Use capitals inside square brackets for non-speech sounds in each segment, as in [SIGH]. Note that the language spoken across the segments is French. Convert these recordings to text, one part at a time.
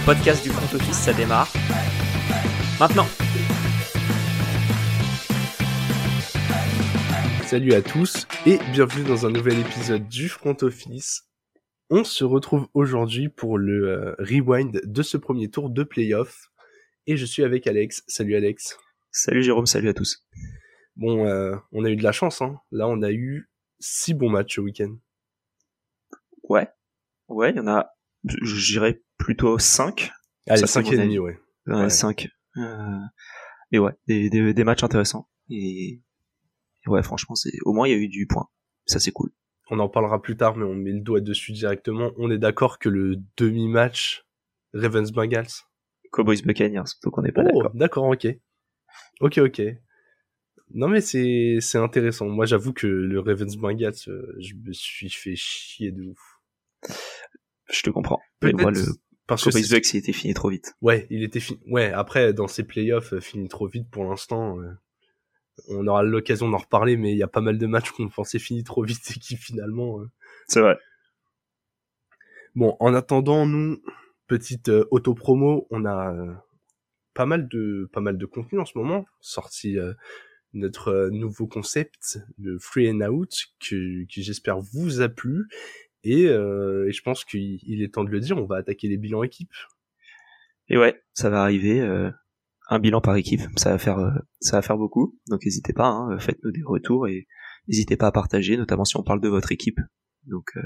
le podcast du front office, ça démarre. Maintenant Salut à tous et bienvenue dans un nouvel épisode du front office. On se retrouve aujourd'hui pour le euh, rewind de ce premier tour de playoff. Et je suis avec Alex. Salut Alex. Salut Jérôme, salut à tous. Bon, euh, on a eu de la chance. Hein. Là, on a eu six bons matchs au week-end. Ouais, ouais, il y en a, je dirais plutôt 5. Allez, 5 et demi, ouais. Ouais, 5. Euh, et ouais, des, des, des, matchs intéressants. Et, ouais, franchement, c'est au moins il y a eu du point. Ça c'est cool. On en parlera plus tard, mais on met le doigt dessus directement. On est d'accord que le demi-match Ravens Bengals. Cowboys Buccaneers, donc on n'est pas oh, d'accord. D'accord, ok. Ok, ok. Non mais c'est c'est intéressant. Moi j'avoue que le Ravens Bengals, euh, je me suis fait chier de ouf. Je te comprends. Moi, le parce Cowboys Bucks, il était fini trop vite. Ouais, il était fini. Ouais, après, dans ces playoffs, euh, fini trop vite pour l'instant. Euh, on aura l'occasion d'en reparler, mais il y a pas mal de matchs qu'on pensait fini trop vite [LAUGHS] et qui finalement. Euh... C'est vrai. Bon, en attendant, nous, petite euh, auto-promo, on a pas mal de pas mal de contenu en ce moment, sorti notre nouveau concept, le Free and Out, que, que j'espère vous a plu. Et, euh, et je pense qu'il est temps de le dire, on va attaquer les bilans équipes. Et ouais, ça va arriver. Euh, un bilan par équipe, ça va faire, euh, ça va faire beaucoup. Donc n'hésitez pas, hein, faites-nous des retours et n'hésitez pas à partager, notamment si on parle de votre équipe. Donc euh,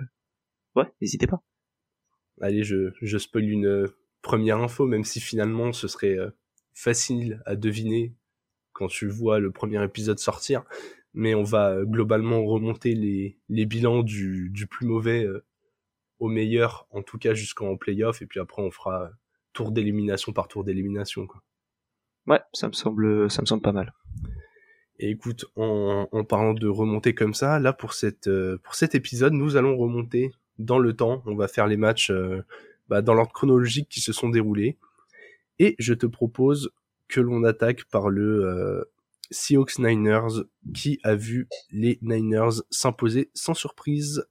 ouais, n'hésitez pas. Allez, je, je spoil une première info, même si finalement ce serait facile à deviner quand tu vois le premier épisode sortir mais on va globalement remonter les, les bilans du, du plus mauvais euh, au meilleur, en tout cas jusqu'en playoff, et puis après on fera tour d'élimination par tour d'élimination. Quoi. Ouais, ça me semble, ça me semble pas mal. Et écoute, en, en parlant de remonter comme ça, là pour cette euh, pour cet épisode, nous allons remonter dans le temps. On va faire les matchs euh, bah, dans l'ordre chronologique qui se sont déroulés. Et je te propose que l'on attaque par le euh, Seahawks Niners qui a vu les Niners s'imposer sans surprise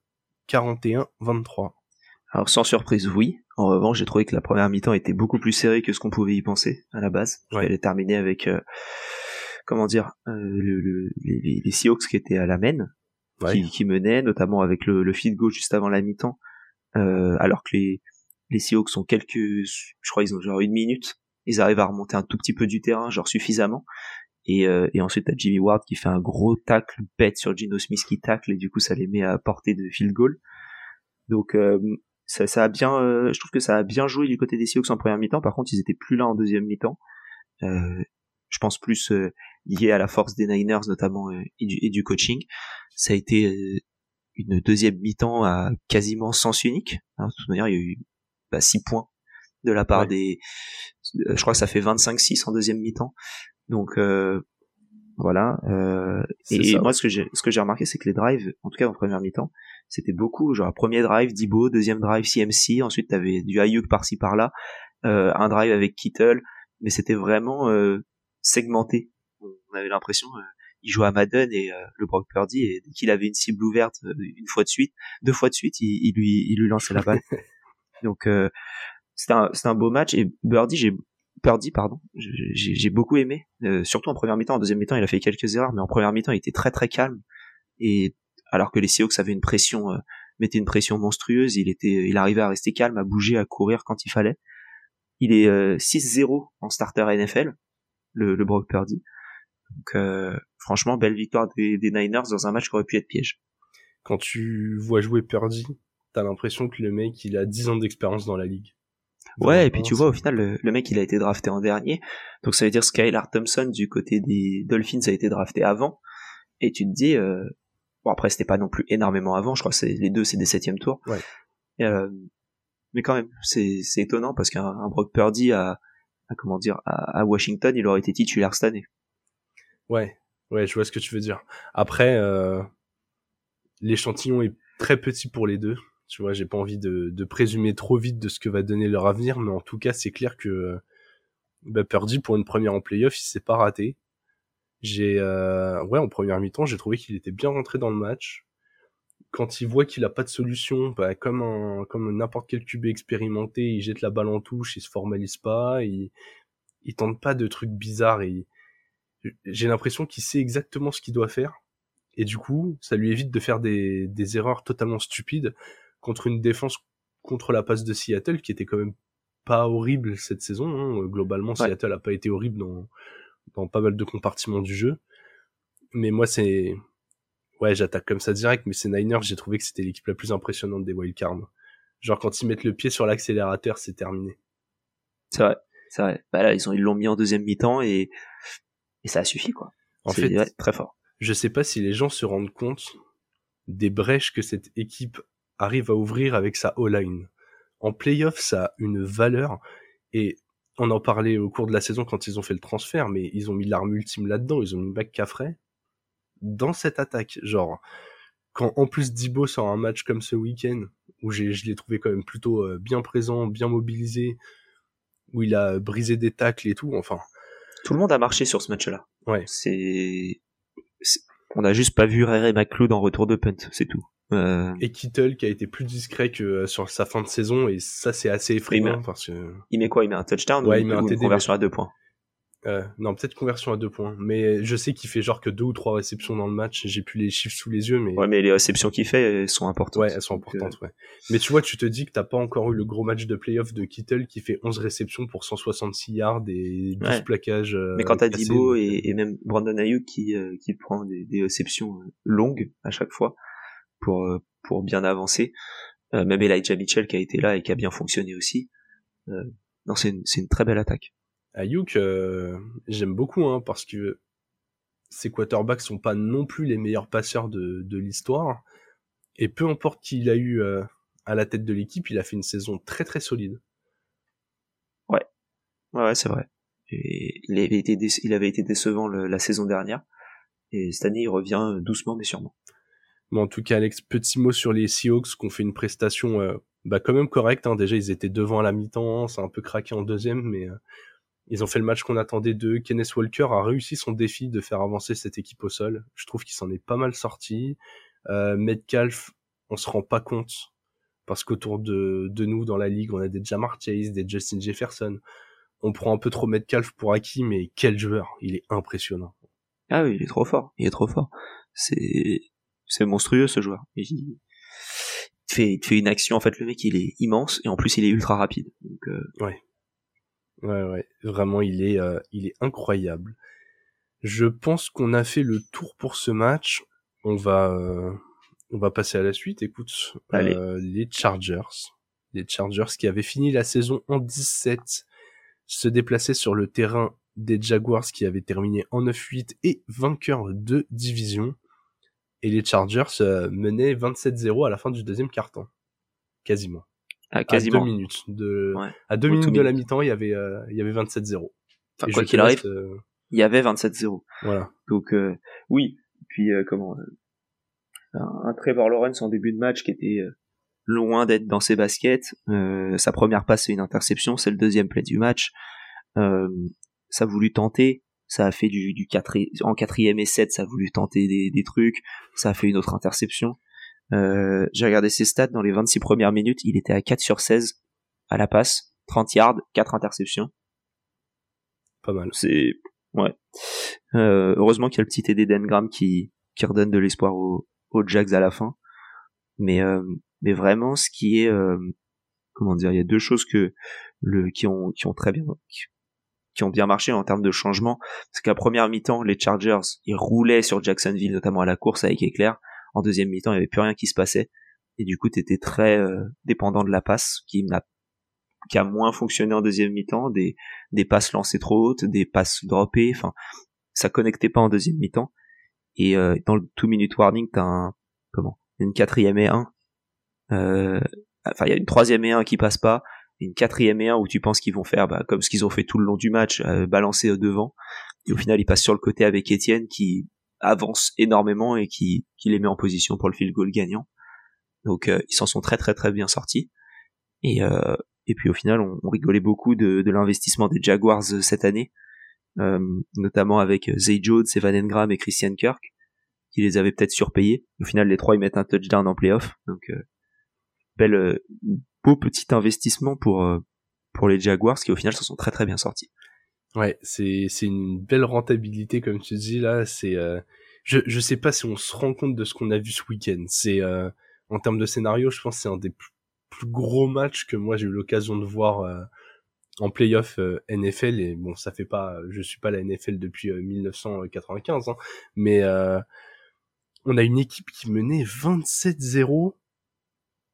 41-23. Alors sans surprise, oui. En revanche, j'ai trouvé que la première mi-temps était beaucoup plus serrée que ce qu'on pouvait y penser à la base. Ouais. Elle est terminée avec, euh, comment dire, euh, le, le, les, les, Seahawks qui étaient à la main, Ouais. qui, qui menaient, notamment avec le, le feed goal juste avant la mi-temps, euh, alors que les, les Seahawks sont quelques, je crois ils ont genre une minute, ils arrivent à remonter un tout petit peu du terrain, genre suffisamment, et, euh, et ensuite t'as Jimmy Ward qui fait un gros tacle bête sur Gino Smith qui tacle et du coup ça les met à portée de field goal. Donc euh, ça, ça a bien, euh, je trouve que ça a bien joué du côté des Seahawks en première mi-temps. Par contre ils étaient plus là en deuxième mi-temps. Euh, je pense plus euh, lié à la force des Niners notamment euh, et, du, et, du, coaching. Ça a été une deuxième mi-temps à quasiment sens unique. Hein, de toute manière il y a eu bah, 6 points de la part ouais. des, je crois que ça fait 25-6 en deuxième mi-temps. Donc euh, voilà. Euh, et, ça. moi, ce que j'ai ce que j'ai remarqué, c'est que les drives, en tout cas en première mi-temps, c'était beaucoup. Genre premier drive Dibo, deuxième drive CMC, ensuite t'avais du Ayuk par-ci par-là, euh, un drive avec Kittle, mais c'était vraiment euh, segmenté. On avait l'impression euh, il jouait à Madden et euh, le Brock Purdy et dès qu'il avait une cible ouverte une fois de suite, deux fois de suite, il, il lui il lui lançait la balle. [LAUGHS] Donc euh, c'était un, un beau match et Birdie j'ai Purdy, pardon, j'ai beaucoup aimé, euh, surtout en première mi-temps. En deuxième mi-temps, il a fait quelques erreurs, mais en première mi-temps, il était très très calme. Et alors que les Seahawks avaient une pression, euh, mettaient une pression monstrueuse, il était, il arrivait à rester calme, à bouger, à courir quand il fallait. Il est euh, 6-0 en starter NFL, le, le Brock Purdy. Donc euh, franchement, belle victoire des, des, Niners dans un match qui aurait pu être piège. Quand tu vois jouer Purdy, t'as l'impression que le mec, il a 10 ans d'expérience dans la ligue. Ouais, et puis tu vois, au final, le, le, mec, il a été drafté en dernier. Donc ça veut dire Skylar Thompson, du côté des Dolphins, a été drafté avant. Et tu te dis, euh, bon après, c'était pas non plus énormément avant, je crois que c'est les deux, c'est des septièmes tours. Ouais. Euh, mais quand même, c'est étonnant parce qu'un Brock Purdy à, à, comment dire, à, à, Washington, il aurait été titulaire cette année. Ouais, ouais, je vois ce que tu veux dire. Après, euh, l'échantillon est très petit pour les deux. Tu vois, j'ai pas envie de, de, présumer trop vite de ce que va donner leur avenir, mais en tout cas, c'est clair que bah, Purdy, pour une première en playoff, il s'est pas raté. J'ai, euh, ouais, en première mi-temps, j'ai trouvé qu'il était bien rentré dans le match. quand il voit qu'il a pas de solution, bah, comme un, comme n'importe quel QB expérimenté, il jette la balle en touche, il se formalise pas, il, il tente pas de trucs bizarres j'ai l'impression qu'il sait exactement ce qu'il doit faire. Et du coup, ça lui évite de faire des, des erreurs totalement stupides contre une défense contre la passe de Seattle qui était quand même pas horrible cette saison. Hein. Globalement, Seattle a pas été horrible dans, dans pas mal de compartiments du jeu. Mais moi, c'est, ouais, j'attaque comme ça direct, mais c'est Niners, j'ai trouvé que c'était l'équipe la plus impressionnante des wildcards. Genre, quand ils mettent le pied sur l'accélérateur, c'est terminé. C'est vrai, c'est vrai. Bah là, ils ont, ils l'ont mis en deuxième mi-temps et, et ça a suffi, quoi. En fait, très fort. Je sais pas si les gens se rendent compte des brèches que cette équipe arrive à ouvrir avec sa O-line. En playoff, ça a une valeur et on en parlait au cours de la saison quand ils ont fait le transfert, mais ils ont mis l'arme ultime là-dedans, ils ont mis McCaffrey dans cette attaque. Genre, quand en plus Dibo sort un match comme ce week-end, où je l'ai trouvé quand même plutôt euh, bien présent, bien mobilisé, où il a brisé des tacles et tout, enfin. Tout le monde a marché sur ce match-là. Ouais. C'est, on n'a juste pas vu Ray McLeod en retour de punt, c'est tout. Euh... Et Kittle qui a été plus discret que euh, sur sa fin de saison et ça c'est assez effrayant parce que il met quoi? Il met un touchdown ouais, ou, il met un une conversion à deux points? Euh, non, peut-être conversion à deux points. Mais je sais qu'il fait genre que deux ou trois réceptions dans le match. J'ai plus les chiffres sous les yeux, mais. Ouais, mais les réceptions qu'il fait, elles sont importantes. Ouais, elles sont importantes, ouais. Mais tu vois, tu te dis que t'as pas encore eu le gros match de playoff de Kittle qui fait 11 réceptions pour 166 yards et 12 plaquages. Euh, mais quand t'as Dibo et, et, même Brandon Ayuk qui, euh, qui prend des, des, réceptions longues à chaque fois pour, pour bien avancer. même Elijah Mitchell qui a été là et qui a bien fonctionné aussi. non, c'est une, une très belle attaque. Ayuk, euh, j'aime beaucoup hein, parce que ses quarterbacks sont pas non plus les meilleurs passeurs de, de l'histoire. Et peu importe qui il a eu euh, à la tête de l'équipe, il a fait une saison très très solide. Ouais, ouais, c'est vrai. Et il avait été, il avait été décevant la saison dernière. Et cette année, il revient doucement mais sûrement. En tout cas, Alex, petit mot sur les Seahawks qui ont fait une prestation euh, bah, quand même correcte. Hein. Déjà, ils étaient devant à la mi-temps, ça a un peu craqué en deuxième, mais ils ont fait le match qu'on attendait d'eux. Kenneth Walker a réussi son défi de faire avancer cette équipe au sol. Je trouve qu'il s'en est pas mal sorti. Euh, Metcalf, on se rend pas compte parce qu'autour de, de nous dans la ligue, on a des Jamar Chase, des Justin Jefferson. On prend un peu trop Metcalf pour acquis, mais quel joueur Il est impressionnant. Ah oui, il est trop fort. Il est trop fort. C'est c'est monstrueux ce joueur. Il... fait, il fait une action en fait. Le mec, il est immense et en plus, il est ultra rapide. Donc, euh... ouais. Ouais, ouais, vraiment, il est, euh, il est incroyable. Je pense qu'on a fait le tour pour ce match. On va, euh, on va passer à la suite. Écoute, les Chargers, les Chargers qui avaient fini la saison en 17, se déplaçaient sur le terrain des Jaguars qui avaient terminé en 9-8 et vainqueurs de division. Et les Chargers menaient 27-0 à la fin du deuxième quart-temps. Quasiment. À quasiment. deux minutes de, à deux minutes de la mi-temps, il y avait, euh, il y avait 27-0. Enfin, quoi qu'il arrive, euh, il y avait 27-0. Voilà. Donc, euh, oui. Puis, comment, un, Trevor Lawrence en début de match qui était loin d'être dans ses baskets. sa première passe, c'est une interception. C'est le deuxième play du match. ça a voulu tenter. Ça a fait du, du 4, en quatrième et 7, ça a voulu tenter des, des trucs. Ça a fait une autre interception. Euh, j'ai regardé ses stats dans les 26 premières minutes, il était à 4 sur 16 à la passe, 30 yards, 4 interceptions. Pas mal. C'est ouais. Euh, heureusement qu'il y a le petit TD d'Engram qui qui redonne de l'espoir aux, aux Jags à la fin. Mais euh, mais vraiment ce qui est euh, comment dire, il y a deux choses que le qui ont qui ont très bien qui, ont bien marché en termes de changement, c'est qu'à première mi-temps, les Chargers, ils roulaient sur Jacksonville notamment à la course avec Éclair en deuxième mi-temps, il n'y avait plus rien qui se passait. Et du coup, tu étais très euh, dépendant de la passe, qui qui a moins fonctionné en deuxième mi-temps, des, des passes lancées trop hautes, des passes droppées, enfin, ça connectait pas en deuxième mi-temps. Et euh, dans le two minute warning, t'as un comment? Une quatrième et un. Euh, enfin, il y a une troisième et un qui passe pas, une quatrième et un où tu penses qu'ils vont faire bah, comme ce qu'ils ont fait tout le long du match, euh, balancer devant. Et au final, ils passent sur le côté avec Étienne qui avance énormément et qui, qui les met en position pour le field goal gagnant. Donc euh, ils s'en sont très très très bien sortis. Et, euh, et puis au final, on, rigolait beaucoup de, de l'investissement des Jaguars euh, cette année, euh, notamment avec Zay Jones, Evan Engram et Christian Kirk, qui les avait peut-être surpayés. Au final, les trois ils mettent un touchdown en playoff. Donc, euh, belle, euh, beau petit investissement pour euh, pour les Jaguars qui au final se sont très très bien sortis. Ouais, c'est c'est une belle rentabilité comme tu dis là. C'est je je sais pas si on se rend compte de ce qu'on a vu ce week-end. C'est en termes de scénario, je pense c'est un des plus, plus, gros matchs que moi j'ai eu l'occasion de voir en playoff euh, NFL et bon ça fait pas je suis pas la NFL depuis 1995 euh, hein, mais euh, on a une équipe qui menait 27-0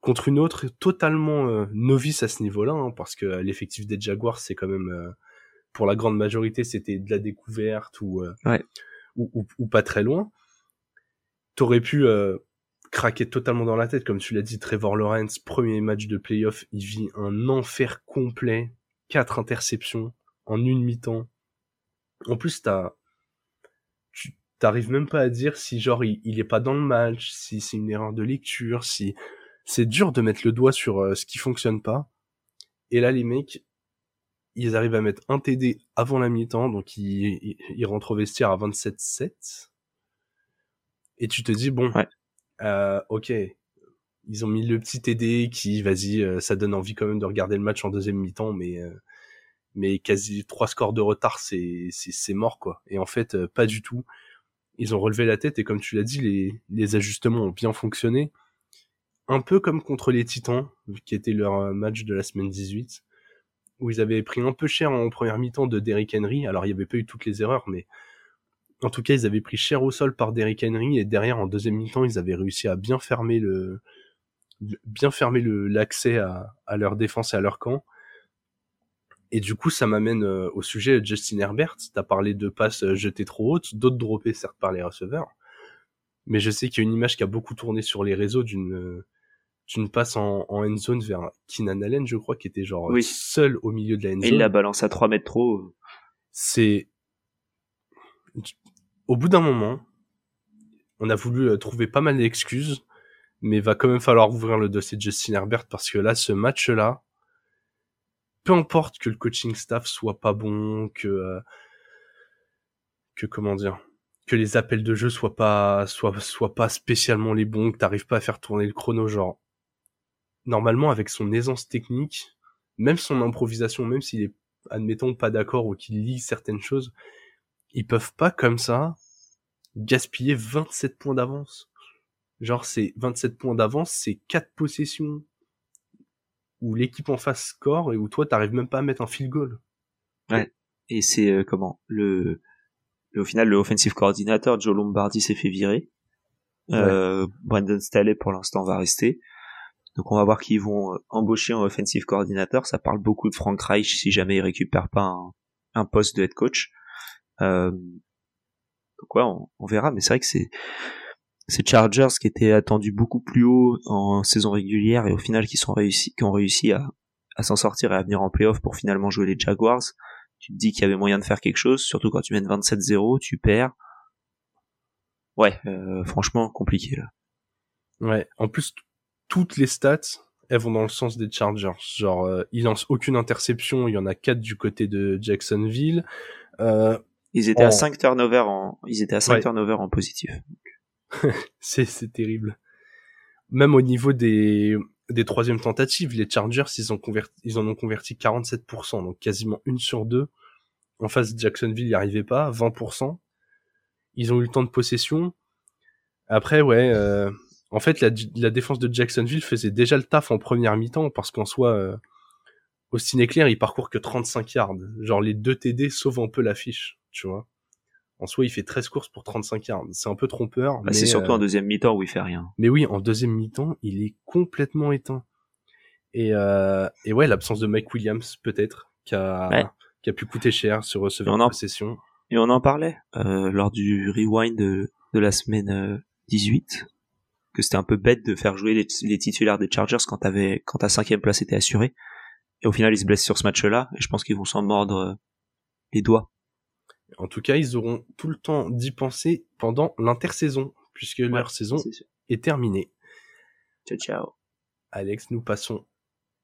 contre une autre totalement novice à ce niveau-là hein, parce que l'effectif des Jaguars c'est quand même pour la grande majorité c'était de la découverte ou, ou, ou, pas très loin t'aurais pu craquer totalement dans la tête comme tu l'as dit Trevor Lawrence premier match de playoff il vit un enfer complet quatre interceptions en une mi-temps. En plus, t'as, tu t'arrives même pas à dire si genre il, il, est pas dans le match, si c'est une erreur de lecture, si c'est dur de mettre le doigt sur euh, ce qui fonctionne pas. Et là, les mecs, ils arrivent à mettre un TD avant la mi-temps, donc ils, ils, rentrent au vestiaire à 27-7. Et tu te dis, bon, euh, ok, ils ont mis le petit TD qui, vas-y, euh, ça donne envie quand même de regarder le match en deuxième mi-temps, mais euh, mais quasi trois scores de retard, c'est c'est mort quoi. Et en fait, euh, pas du tout. Ils ont relevé la tête et comme tu l'as dit, les les ajustements ont bien fonctionné. Un peu comme contre les Titans, qui était leur match de la semaine 18, où ils avaient pris un peu cher en première mi-temps de Derrick Henry. Alors il y avait pas eu toutes les erreurs, mais en tout cas ils avaient pris cher au sol par Derrick Henry et derrière en deuxième mi-temps ils avaient réussi à bien fermer le bien fermer l'accès à, à, leur défense et à leur camp. Et du coup, ça m'amène euh, au sujet de Justin Herbert. T'as parlé de passes euh, jetées trop hautes, d'autres droppées certes par les receveurs. Mais je sais qu'il y a une image qui a beaucoup tourné sur les réseaux d'une d'une passe en, en end zone vers Keenan Allen, je crois, qui était genre seul au milieu de la end zone. Et il la balance à 3 mètres trop. C'est au bout d'un moment, on a voulu euh, trouver pas mal d'excuses mais va quand même falloir ouvrir le dossier de Justin Herbert parce que là, ce match-là, peu importe que le coaching staff soit pas bon, que euh, que comment dire, que les appels de jeu soient pas soient soient pas spécialement les bons, que t'arrives pas à faire tourner le chrono, genre normalement avec son aisance technique, même son improvisation, même s'il est admettons pas d'accord ou qu'il lit certaines choses, ils peuvent pas comme ça gaspiller 27 points d'avance. Genre, c'est 27 points d'avance, c'est 4 possessions où l'équipe en face score et où toi, t'arrives même pas à mettre un field goal. Ouais. Et c'est euh, comment? Le, au final, le offensive coordinateur Joe Lombardi s'est fait virer. Euh, Brandon Staley pour l'instant va rester. Donc on va voir qu'ils vont euh, embaucher un offensive coordinateur. Ça parle beaucoup de Frank Reich si jamais il récupère pas un, poste de head coach. Euh, donc ouais, on, on verra. Mais c'est vrai que c'est ces Chargers qui étaient attendus beaucoup plus haut en saison régulière et au final qui sont réussi, qui ont réussi à, à s'en sortir et à venir en playoff pour finalement jouer les Jaguars. Tu te dis qu'il y avait moyen de faire quelque chose, surtout quand tu mènes 27-0, tu perds. Ouais, euh, franchement compliqué là. Ouais, en plus toutes les stats, elles vont dans le sens des Chargers. Genre, euh, ils lancent aucune interception, il y en a quatre du côté de Jacksonville. Euh, ils étaient à 5 turnovers en, ils étaient à 5 turnovers en positif. [LAUGHS] c'est terrible. Même au niveau des des troisièmes tentatives, les Chargers, ils ont converti, ils en ont converti 47%, donc quasiment une sur deux. En face, Jacksonville n'y arrivait pas, 20%. Ils ont eu le temps de possession. Après, ouais, euh, en fait, la, la, défense de Jacksonville faisait déjà le taf en première mi-temps, parce qu'en soi, euh, Austin Eclair, il parcourt que 35 yards. Genre, les deux TD sauvent un peu l'affiche, tu vois en soi, il fait 13 courses pour 35 yards. C'est un peu trompeur. Bah, c'est surtout en euh, deuxième mi-temps où il fait rien. Mais oui, en deuxième mi-temps, il est complètement éteint. Et, euh, et ouais, l'absence de Mike Williams, peut-être, qui a, qui a pu coûter cher sur receveur de possession. Et on en parlait euh, lors du rewind de, de la semaine 18, que c'était un peu bête de faire jouer les, les titulaires des Chargers quand, t'avais, quand ta cinquième place était assurée. Et au final, ils se blessent sur ce match-là, et je pense qu'ils vont s'en mordre les doigts en tout cas, ils auront tout le temps d'y penser pendant l'intersaison, puisque leur saison est, terminée. Ciao, ciao. Alex, nous passons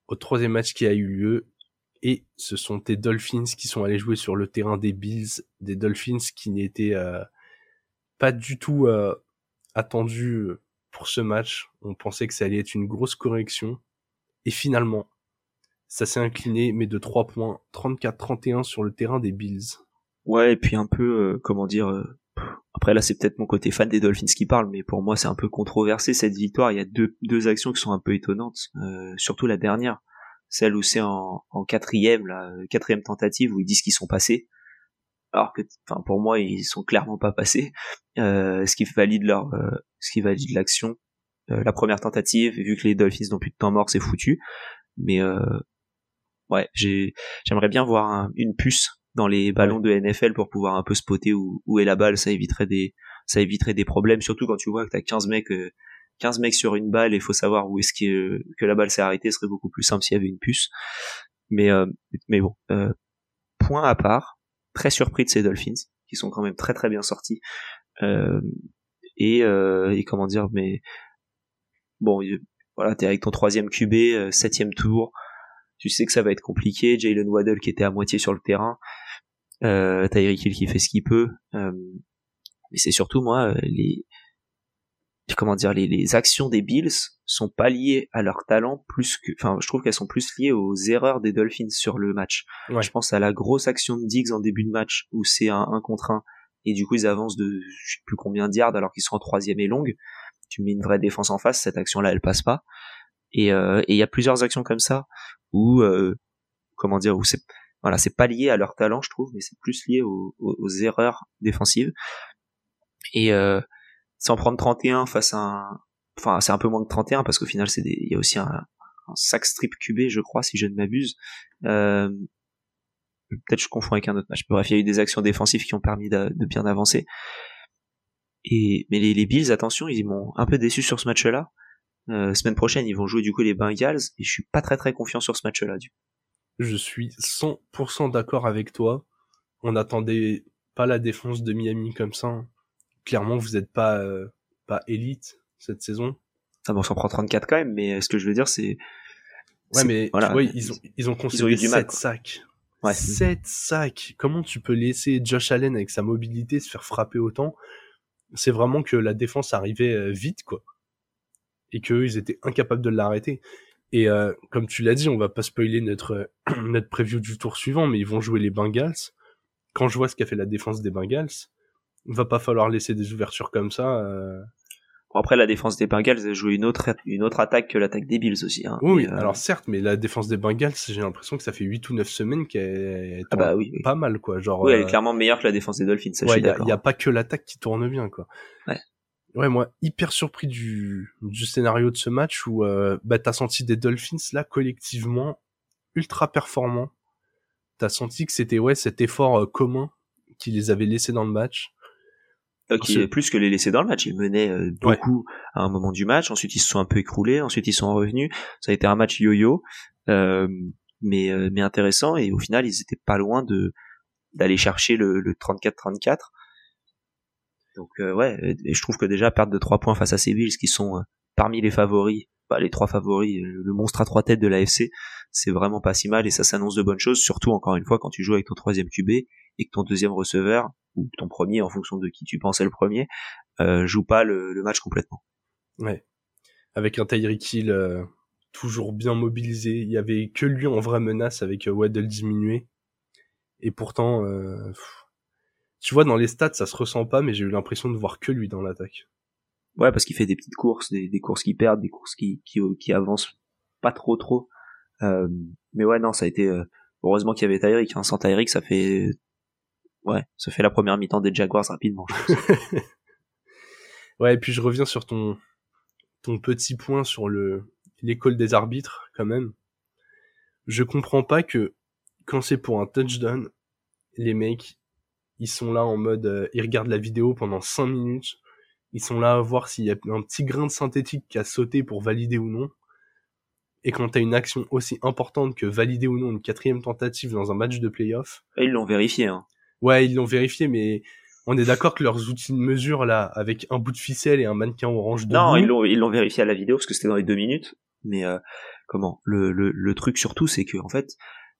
au troisième match qui a eu lieu. Et ce sont tes Dolphins qui sont allés jouer sur le terrain des Bills, des Dolphins qui n'étaient euh, pas du tout euh, attendu pour ce match. On pensait que ça allait être une grosse correction. Et finalement, ça s'est incliné, mais de 3 points, 34-31 sur le terrain des Bills. Ouais, et puis un peu, euh, comment dire, euh, après là c'est peut-être mon côté fan des Dolphins qui parle, mais pour moi c'est un peu controversé cette victoire. Il y a deux, actions qui sont un peu étonnantes, euh, surtout la dernière, celle où c'est en, en quatrième, la quatrième tentative où ils disent qu'ils sont passés, alors que, enfin pour moi ils sont clairement pas passés, euh, ce qui valide leur, ce qui valide l'action. la première tentative, vu que les Dolphins n'ont plus de temps mort, c'est foutu. Mais ouais, j'ai, j'aimerais bien voir une puce dans les ballons de NFL pour pouvoir un peu spotter où, où est la balle, ça éviterait des, ça éviterait des problèmes, surtout quand tu vois que t'as 15 mecs, 15 euh, mecs sur une balle et faut savoir où est-ce que, que la balle s'est arrêtée, ce serait beaucoup plus simple s'il y avait une puce. Mais, euh, mais bon, euh, point à part, très surpris de ces Dolphins, qui sont quand même très très bien sortis. Euh, et, et comment dire, mais bon, voilà, t'es avec ton troisième QB, septième tour, tu sais que ça va être compliqué. Jalen Waddle qui était à moitié sur le terrain, euh, Tyreek Hill qui fait ce qu'il peut. Euh, mais c'est surtout moi euh, les comment dire les, les, actions des Bills sont pas liées à leur talent plus que enfin je trouve qu'elles sont plus liées aux erreurs des Dolphins sur le match. Je pense à la grosse action de Diggs en début de match où c'est un 1 contre 1 et du coup ils avancent de je sais plus combien de yards alors qu'ils sont en troisième et longue. Tu mets une vraie défense en face, cette action là elle passe pas. Et euh, il y a plusieurs actions comme ça où euh, comment dire où c'est voilà c'est pas lié à leur talent je trouve mais c'est plus lié aux, aux, erreurs défensives et euh, sans prendre 31 face à un enfin c'est un peu moins que 31 parce qu'au final c'est il y a aussi un, sac strip cubé je crois si je ne m'abuse euh, peut-être je confonds avec un autre match bref il y a eu des actions défensives qui ont permis de, bien avancer et mais les, Bills attention ils m'ont un peu déçu sur ce match là euh, semaine prochaine, ils vont jouer du coup les Bengals et je suis pas très très confiant sur ce match-là. Du Je suis 100% d'accord avec toi. On n'attendait pas la défense de Miami comme ça. Clairement, vous n'êtes pas euh, pas élite cette saison. Ah bon, on s'en prend 34 quand même, mais ce que je veux dire, c'est Ouais, mais voilà. tu vois, ils ont ils ont concédé 7 sacs. Ouais. 7 sacs. Comment tu peux laisser Josh Allen avec sa mobilité se faire frapper autant? C'est vraiment que la défense arrivait euh, vite, quoi et qu'eux, ils étaient incapables de l'arrêter. Et euh, comme tu l'as dit, on va pas spoiler notre [CLEARS THROAT] notre preview du tour suivant, mais ils vont jouer les Bengals. Quand je vois ce qu'a fait la défense des Bengals, va pas falloir laisser des ouvertures comme ça. Euh... Bon, après, la défense des Bengals a joué une autre une autre attaque que l'attaque des Bills aussi. Hein. Oui, euh, alors certes, mais la défense des Bengals, j'ai l'impression que ça fait 8 ou 9 semaines qu'elle est ah bah, oui, pas mal, quoi. Genre, oui, elle est euh, clairement meilleure que la défense des Dolphins. Il ouais, y, a pas que l'attaque qui tourne bien, quoi. Ouais ouais, moi, hyper surpris du, du scénario de ce match où euh, bah, t'as senti des Dolphins là collectivement ultra performants. T'as senti que c'était ouais cet effort euh, commun qui les avait laissés dans le match. Qui plus que les laisser dans le match. Ils menaient euh, beaucoup à un moment du match. Ensuite, ils se sont un peu écroulés. Ensuite, ils sont revenus. Ça a été un match yo-yo, euh, mais mais intéressant. Et au final, ils étaient pas loin de d'aller chercher le, le 34-34. Donc euh, ouais, et je trouve que déjà perdre de 3 points face à ces Bills qui sont euh, parmi les favoris, bah, les trois favoris, euh, le monstre à trois têtes de l'AFC, c'est vraiment pas si mal et ça s'annonce de bonnes choses, surtout encore une fois quand tu joues avec ton troisième QB et que ton deuxième receveur ou ton premier en fonction de qui tu pensais le premier euh, joue pas le, match complètement. Ouais, avec un Tyreek Hill toujours bien mobilisé, il y avait que lui en vraie menace avec Waddle diminué et pourtant tu vois, dans les stats, ça se ressent pas, mais j'ai eu l'impression de voir que lui dans l'attaque. Ouais, parce qu'il fait des petites courses, des, courses qui perdent, des courses qui, qui, qui avancent pas trop trop. Euh, mais ouais, non, ça a été... Euh, heureusement qu'il y avait Tyreek. Hein. Sans Tyreek, ça fait... Ouais, ça fait la première mi-temps des Jaguars rapidement. [LAUGHS] ouais, et puis je reviens sur ton, ton petit point sur le l'école des arbitres, quand même. Je comprends pas que quand c'est pour un touchdown, les mecs, ils sont là en mode, euh, ils regardent la vidéo pendant 5 minutes, ils sont là à voir s'il y a un petit grain de synthétique qui a sauté pour valider ou non. Et quand t'as une action aussi importante que valider ou non une quatrième tentative dans un match de playoff. Ils l'ont vérifié, hein. Ouais, ils l'ont vérifié, mais on est d'accord que leurs outils de mesure, là, avec un bout de ficelle et un mannequin orange de Non, ils l'ont, vérifié à la vidéo parce que c'était dans les deux minutes. Mais, euh, comment? Le, le, le truc surtout, c'est que, en fait,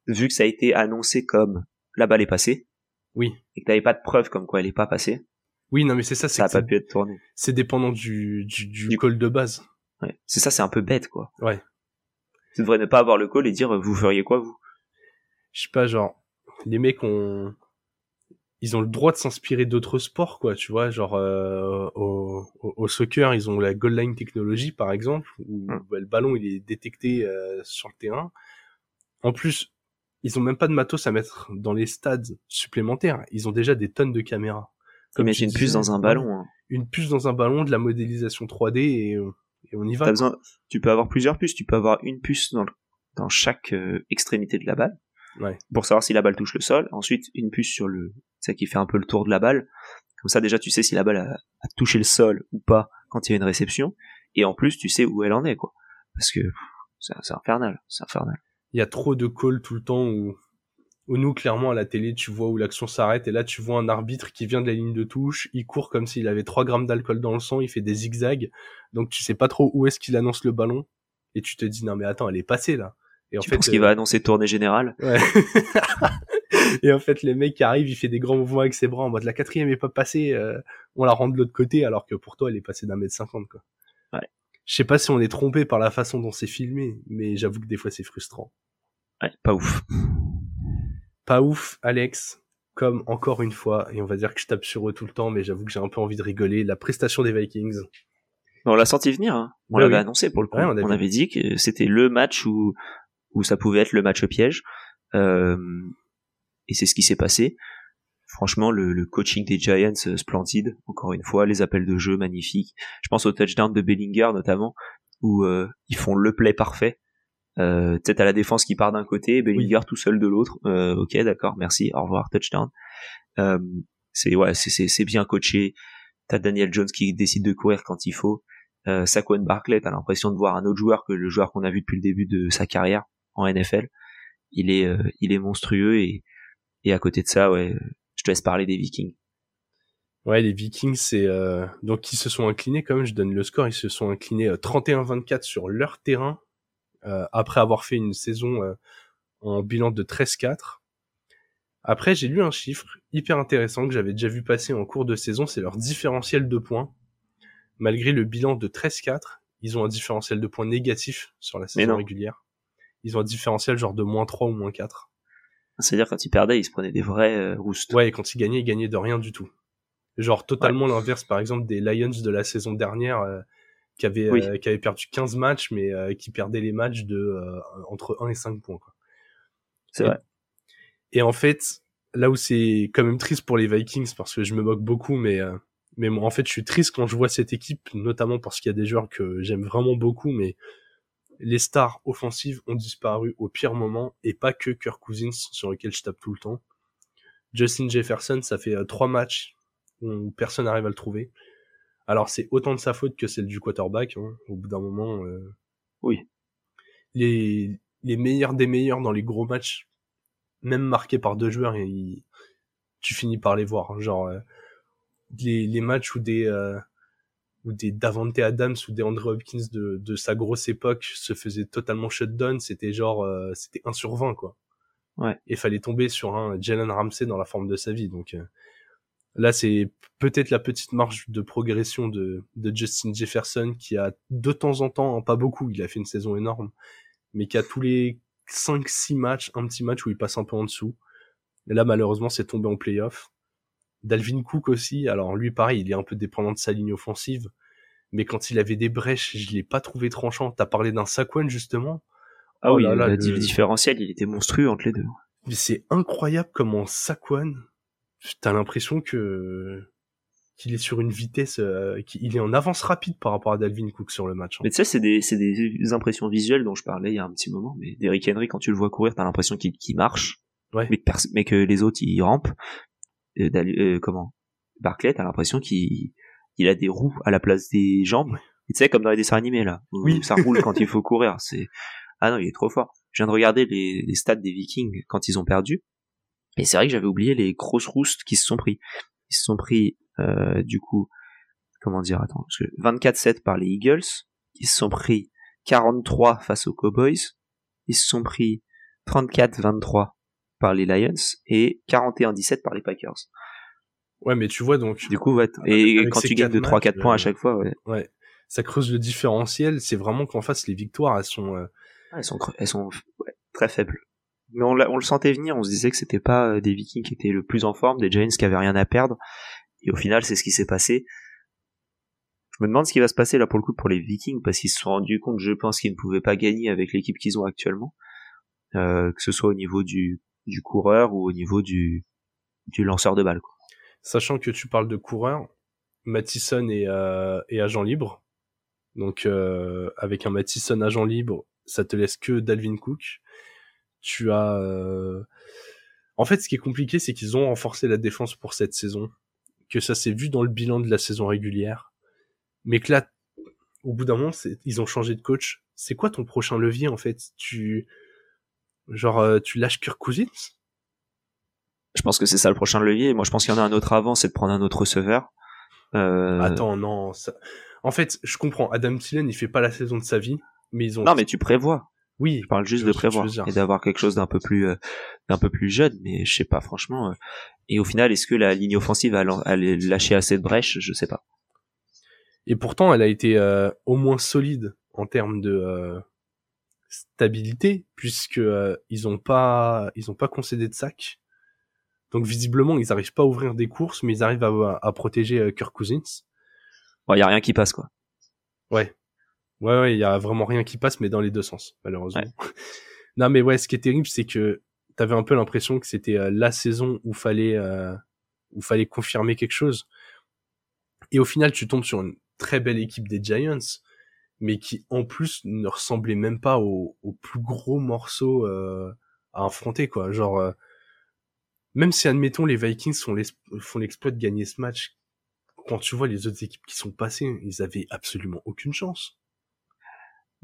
vu que ça a été annoncé comme la balle est passée, oui. Et que t'avais pas de preuves comme quoi elle est pas passée. Oui, non, mais c'est ça, c'est Ça a pas pu être tourné. c'est dépendant du, du, du Du- call de base. Ouais. C'est ça, c'est un peu bête, quoi. Ouais. Tu devrais ne pas avoir le call et dire, vous feriez quoi, vous? Je sais pas, genre, les mecs ont, ils ont le droit de s'inspirer d'autres sports, quoi, tu vois, genre, euh, au, au, soccer, ils ont la goal line technologie, par exemple, où Mm. bah, le ballon, il est détecté euh, sur le terrain. En plus, ils ont même pas de matos à mettre dans les stades supplémentaires. Ils ont déjà des tonnes de caméras. Comme Imagine une tu puce dans un ballon. hein. Une puce dans un ballon, de la modélisation 3D et, euh, et on y va. T'as besoin, tu peux avoir plusieurs puces. Tu peux avoir une puce dans, le- dans chaque euh, extrémité de la balle. Ouais. Pour savoir si la balle touche le sol. Ensuite, une puce sur le, ça qui fait un peu le tour de la balle. Comme ça, déjà, tu sais si la balle a, a touché le sol ou pas quand il y a une réception. Et en plus, tu sais où elle en est, quoi. Parce que c'est infernal. C'est infernal. il y a trop de calls tout le temps où, où nous, clairement, à la télé, tu vois où l'action s'arrête et là, tu vois un arbitre qui vient de la ligne de touche, il court comme s'il avait 3 grammes d'alcool dans le sang, il fait des zigzags, donc tu sais pas trop où est-ce qu'il annonce le ballon et tu te dis, non mais attends, elle est passée là. Et en tu fait, penses qu'il euh, va annoncer tournée générale? Ouais. [LAUGHS] et en fait, les mecs qui arrivent, il fait des grands mouvements avec ses bras en mode la quatrième est pas passée, euh, on la rend de l'autre côté alors que pour toi, elle est passée d'un mètre cinquante, quoi. Ouais. Je sais pas si on est trompé par la façon dont c'est filmé, mais j'avoue que des fois c'est frustrant. Ouais, pas ouf. Pas ouf, Alex, comme encore une fois, et on va dire que je tape sur eux tout le temps, mais j'avoue que j'ai un peu envie de rigoler, la prestation des Vikings. On l'a senti venir, hein. On Ouais, l'avait oui. annoncé pour le coup. Ouais, on on, avait- dit que c'était le match où, où ça pouvait être le match piège. Euh, et c'est ce qui s'est passé. Franchement, le, le coaching des Giants, euh, splendide. Encore une fois, les appels de jeu, magnifiques. Je pense au touchdown de Bellinger, notamment, où euh, ils font le play parfait. Euh, peut-être à la défense qui part d'un côté, Bellinger tout seul de l'autre. Euh, ok, d'accord, merci, au revoir, touchdown. Euh, c'est ouais, c'est c'est c'est bien coaché. T'as Daniel Jones qui décide de courir quand il faut. Euh, Saquon Barkley, t'as l'impression de voir un autre joueur que le joueur qu'on a vu depuis le début de sa carrière en NFL. Il est euh, il est monstrueux et et à côté de ça, ouais, je te laisse parler des Vikings. Ouais, les Vikings, c'est euh, donc ils se sont inclinés quand même. Je donne le score, ils se sont inclinés euh, 31-24 sur leur terrain euh, après avoir fait une saison euh, en bilan de 13-4. Après, j'ai lu un chiffre hyper intéressant que j'avais déjà vu passer en cours de saison, c'est leur différentiel de points. Malgré le bilan de 13-4, ils ont un différentiel de points négatif sur la saison régulière. Ils ont un différentiel genre de moins 3 ou moins 4. C'est-à-dire quand ils perdaient, ils se prenaient des vrais euh, roustes. Ouais, et quand ils gagnaient, ils gagnaient de rien du tout. Genre totalement l'inverse, par exemple, des Lions de la saison dernière, euh, qui, avaient, Oui. euh, qui avaient perdu 15 matchs, mais euh, qui perdaient les matchs de euh, entre 1 et 5 points. Quoi. C'est vrai. Et en fait, là où c'est quand même triste pour les Vikings, parce que je me moque beaucoup, mais, euh, mais moi, en fait, je suis triste quand je vois cette équipe, notamment parce qu'il y a des joueurs que j'aime vraiment beaucoup, mais les stars offensives ont disparu au pire moment, et pas que Kirk Cousins, sur lequel je tape tout le temps. Justin Jefferson, ça fait euh, trois matchs où personne n'arrive à le trouver. Alors c'est autant de sa faute que celle du quarterback. hein. Au bout d'un moment, euh, Oui. les les meilleurs des meilleurs dans les gros matchs, même marqués par deux joueurs, et ils- tu finis par les voir. hein. Genre euh, les les matchs où des euh, où des Davante Adams ou des Andrew Hopkins de, de sa grosse époque se faisaient totalement shutdown, c'était genre euh, c'était 1 sur 20 quoi. Ouais. Et fallait tomber sur un Jalen Ramsey dans la forme de sa vie. Donc euh, là c'est peut-être la petite marge de progression de, de Justin Jefferson qui a de temps en temps, hein, pas beaucoup, il a fait une saison énorme, mais qui a tous les 5-6 matchs, un petit match où il passe un peu en dessous. Et là malheureusement c'est tombé en playoff. Dalvin Cook aussi, alors lui pareil, il est un peu dépendant de sa ligne offensive, mais quand il avait des brèches, je l'ai pas trouvé tranchant. T'as parlé d'un Saquon justement. Ah Oh oui, là là, le, le- le différentiel, il était monstrueux entre les deux. Mais c'est incroyable comment Saquon, t'as l'impression que qu'il est sur une vitesse, euh, qu'il est en avance rapide par rapport à Dalvin Cook sur le match. hein. Mais tu sais, c'est des, c'est des impressions visuelles dont je parlais il y a un petit moment. Mais Derrick Henry, quand tu le vois courir, t'as l'impression qu'il qu'il marche, Ouais. mais, que pers- mais que les autres ils rampent. Euh, euh, comment? Barclay, t'as l'impression qu'il il a des roues à la place des jambes. Et tu sais, comme dans les dessins animés là, où Oui. ça roule quand il [LAUGHS] faut courir. C'est ah non, il est trop fort. Je viens de regarder les, les stats des Vikings quand ils ont perdu. Et c'est vrai que j'avais oublié les grosses roustes qui se sont pris. Ils se sont pris, euh, du coup, comment dire, attends, parce que 24-7 par les Eagles, ils se sont pris 43 face aux Cowboys, ils se sont pris 34-23 par les Lions et 41-17 par les Packers. Ouais, mais tu vois donc. Du coup, ouais. Et quand tu gagnes de 3-4 points à chaque fois, ouais. Ouais. Ça creuse le différentiel. C'est vraiment qu'en face, les victoires, elles sont. Euh, elles sont, elles sont très faibles. Mais on, le sentait venir. On se disait que c'était pas des Vikings qui étaient le plus en forme, des Giants qui avaient rien à perdre. Et au final, c'est ce qui s'est passé. Je me demande ce qui va se passer là pour le coup pour les Vikings parce qu'ils se sont rendus compte, je pense, qu'ils ne pouvaient pas gagner avec l'équipe qu'ils ont actuellement, euh, que ce soit au niveau du, coureur ou au niveau du, lanceur de balle. Quoi. Sachant que tu parles de coureur, Mattison est, euh, est agent libre, donc euh, avec un Mattison agent libre, ça te laisse que Dalvin Cook. Tu as, euh... en fait, ce qui est compliqué, c'est qu'ils ont renforcé la défense pour cette saison, que ça s'est vu dans le bilan de la saison régulière mais que là, au bout d'un moment, ils ont changé de coach. C'est quoi ton prochain levier en fait? Tu genre euh, tu lâches Kirk Cousins? Je pense que c'est ça le prochain levier. Moi, je pense qu'il y en a un autre avant, c'est de prendre un autre receveur. Euh... Attends, non. En fait, je comprends. Adam Thielen, il fait pas la saison de sa vie, mais ils ont. Non, mais tu prévois. Oui. Je parle juste de prévoir et d'avoir quelque chose d'un peu plus euh, d'un peu plus jeune, mais je sais pas franchement. Euh. Et au final, est-ce que la ligne offensive va lâcher assez de brèches? Je sais pas. Et pourtant, elle a été euh, au moins solide en termes de euh, stabilité, puisque euh, ils ont pas, ils ont pas concédé de sac. Donc visiblement, ils arrivent pas à ouvrir des courses, mais ils arrivent à, à protéger Kirk Cousins. Il y a rien qui passe, quoi. Ouais. Ouais, ouais, il y a vraiment rien qui passe, mais dans les deux sens, malheureusement. [LAUGHS] non, mais ouais, ce qui est terrible, c'est que t'avais un peu l'impression que c'était la saison où fallait, où fallait confirmer quelque chose. Et au final, tu tombes sur une très belle équipe des Giants, mais qui en plus ne ressemblait même pas au, plus gros morceau euh, à affronter quoi. Genre euh, même si admettons les Vikings font l'exploit de gagner ce match, quand tu vois les autres équipes qui sont passées, ils avaient absolument aucune chance.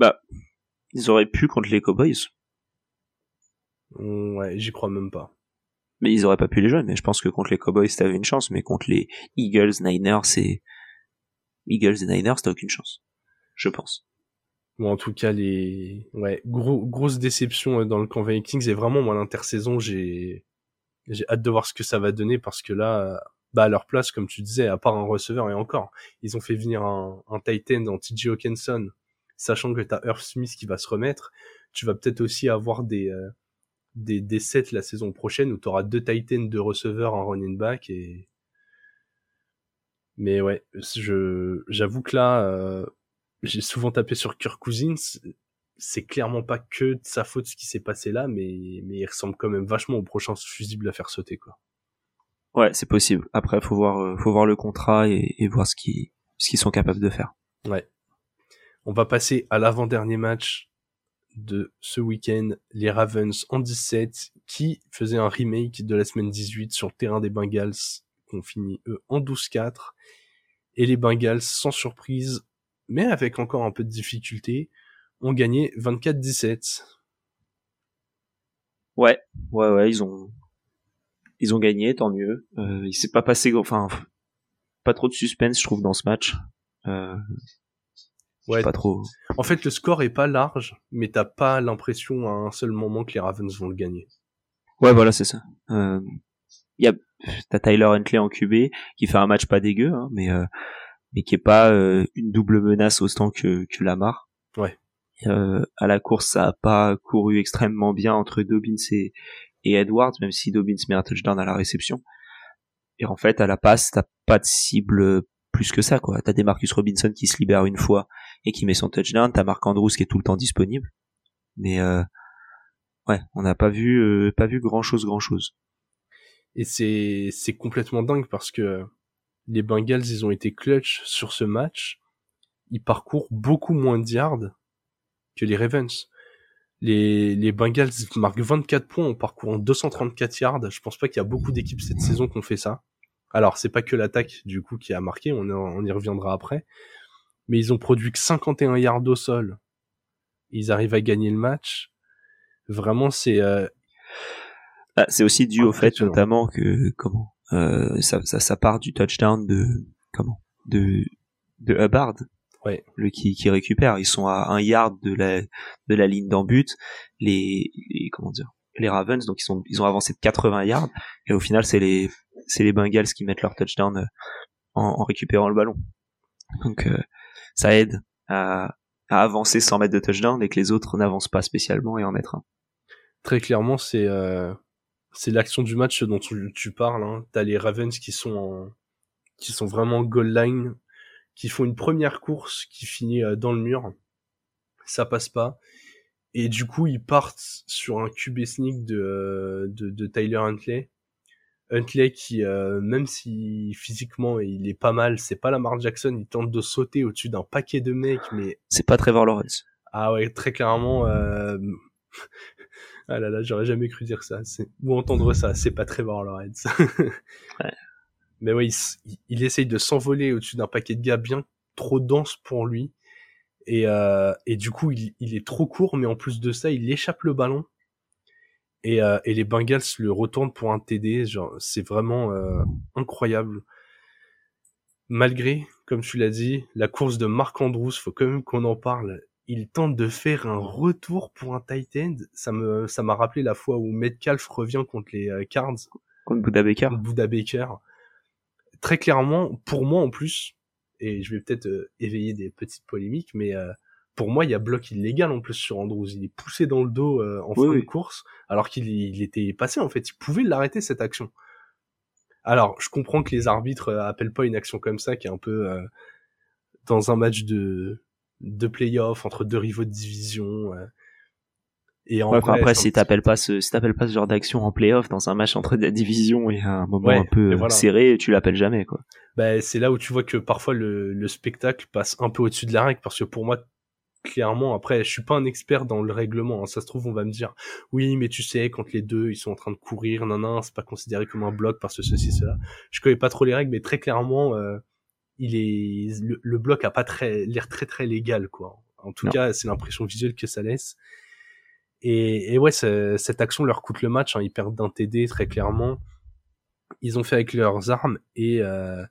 Bah, ils auraient pu contre les Cowboys. Ouais, j'y crois même pas. Mais ils auraient pas pu les jouer, mais je pense que contre les Cowboys t'avais une chance, mais contre les Eagles, Niners c'est Eagles et Niners, t'as aucune chance. Je pense. Ou en tout cas, les, ouais, gros, grosse déception euh, dans le camp Vikings. Et vraiment, moi, l'intersaison, j'ai, j'ai hâte de voir ce que ça va donner parce que là, bah, à leur place, comme tu disais, à part un receveur et encore, ils ont fait venir un, un Titan en TJ Hawkinson, sachant que t'as Earth Smith qui va se remettre. Tu vas peut-être aussi avoir des, euh, des, des sets la saison prochaine où tu auras deux Titans, deux receveurs, un running back et, mais ouais, je j'avoue que là, euh, j'ai souvent tapé sur Kirk Cousins. C'est clairement pas que de sa faute ce qui s'est passé là, mais mais il ressemble quand même vachement au prochain fusible à faire sauter quoi. Ouais, c'est possible. Après, faut voir, euh, faut voir le contrat et, et voir ce qu'ils ce qu'ils sont capables de faire. Ouais. On va passer à l'avant-dernier match de ce week-end, les Ravens en 17, qui faisaient un remake de la semaine 18 sur le terrain des Bengals ont fini eux en 12-4. Et les Bengals, sans surprise, mais avec encore un peu de difficulté, ont gagné 24-17. Ouais, ouais, ouais, ils ont, ils ont gagné, tant mieux. Euh, il s'est pas passé, enfin, pas trop de suspense, je trouve, dans ce match. Euh, ouais. Pas trop. En fait, le score est pas large, mais t'as pas l'impression à un seul moment que les Ravens vont le gagner. Ouais, voilà, c'est ça. Euh, y a t'as Tyler Huntley en QB qui fait un match pas dégueu, hein, mais euh, mais qui est pas euh, une double menace autant que que Lamar. Ouais. Euh, à la course, ça a pas couru extrêmement bien entre Dobbins et, et Edwards, même si Dobbins met un touchdown à la réception. Et en fait, à la passe, t'as pas de cible plus que ça, quoi. T'as des Marcus Robinson qui se libère une fois et qui met son touchdown. T'as Mark Andrews qui est tout le temps disponible. Mais euh, ouais, on n'a pas vu, pas vu grand chose, grand chose. Et c'est, c'est complètement dingue parce que les Bengals, ils ont été clutch sur ce match. Ils parcourent beaucoup moins de yards que les Ravens. Les, les Bengals marquent 24 points en parcourant 234 yards. Je pense pas qu'il y a beaucoup d'équipes cette saison qui ont fait ça. Alors, c'est pas que l'attaque, du coup, qui a marqué. On, on y reviendra après. Mais ils ont produit que 51 yards au sol. Ils arrivent à gagner le match. Vraiment, c'est, euh, ah, c'est aussi dû au fait notamment que comment euh, ça, ça, ça part du touchdown de comment de de Hubbard ouais. le qui, qui récupère ils sont à un yard de la de la ligne d'en but les, les comment dire les Ravens donc ils sont ils ont avancé de 80 yards et au final c'est les c'est les Bengals qui mettent leur touchdown en, récupérant le ballon. Donc ça aide à, avancer sans mettre de touchdown et que les autres n'avancent pas spécialement et en mettre un. Très clairement, c'est c'est l'action du match dont tu, parles. Hein. T'as les Ravens qui sont en, qui sont vraiment goal line, qui font une première course qui finit euh, dans le mur. Ça passe pas. Et du coup, ils partent sur un QB sneak de, euh, de, de Tyler Huntley. Huntley qui, euh, même si physiquement il est pas mal, c'est pas Lamar Jackson, il tente de sauter au-dessus d'un paquet de mecs, mais... C'est pas Trevor Lawrence. Ah ouais, très clairement... Euh... [LAUGHS] Ah là là, j'aurais jamais cru dire ça. Ou entendre ça, c'est pas Trevor Lawrence. [LAUGHS] ouais. Mais oui, il, essaye de s'envoler au-dessus d'un paquet de gars bien trop dense pour lui. Et, euh, et du coup, il, il, est trop court, mais en plus de ça, il échappe le ballon. Et, euh, et les Bengals le retournent pour un TD. C'est vraiment euh, incroyable. Malgré, comme tu l'as dit, la course de Mark Andrews, faut quand même qu'on en parle il tente de faire un retour pour un tight end. Ça me, ça m'a rappelé la fois où Metcalf revient contre les euh, Cards. Contre Buda Baker. Buda Baker. Très clairement, pour moi en plus, et je vais peut-être euh, éveiller des petites polémiques, mais euh, pour moi, il y a bloc illégal en plus sur Andrews. Il est poussé dans le dos en fin de course, alors qu'il il était passé en fait. Il pouvait l'arrêter cette action. Alors, je comprends que les arbitres appellent pas une action comme ça, qui est un peu dans un match de deux playoffs entre deux rivaux de division. Et en après, si t'appelles pas ce, si t'appelles pas ce genre d'action en playoff dans un match entre des divisions et un moment un peu serré, tu l'appelles jamais, quoi. Bah, c'est là où tu vois que parfois le, le spectacle passe un peu au-dessus de la règle parce que pour moi, clairement, après, je suis pas un expert dans le règlement. Hein. Ça se trouve, on va me dire, oui, mais tu sais, quand les deux, ils sont en train de courir, nan, nan, c'est pas considéré comme un bloc parce que ceci, cela. Je connais pas trop les règles, mais très clairement, euh, il est le, bloc a pas très l'air très très légal quoi. En tout cas, c'est l'impression visuelle que ça laisse. Et, et ouais, cette action leur coûte le match. Hein. Ils perdent d'un TD très clairement. Ils ont fait avec leurs armes et euh,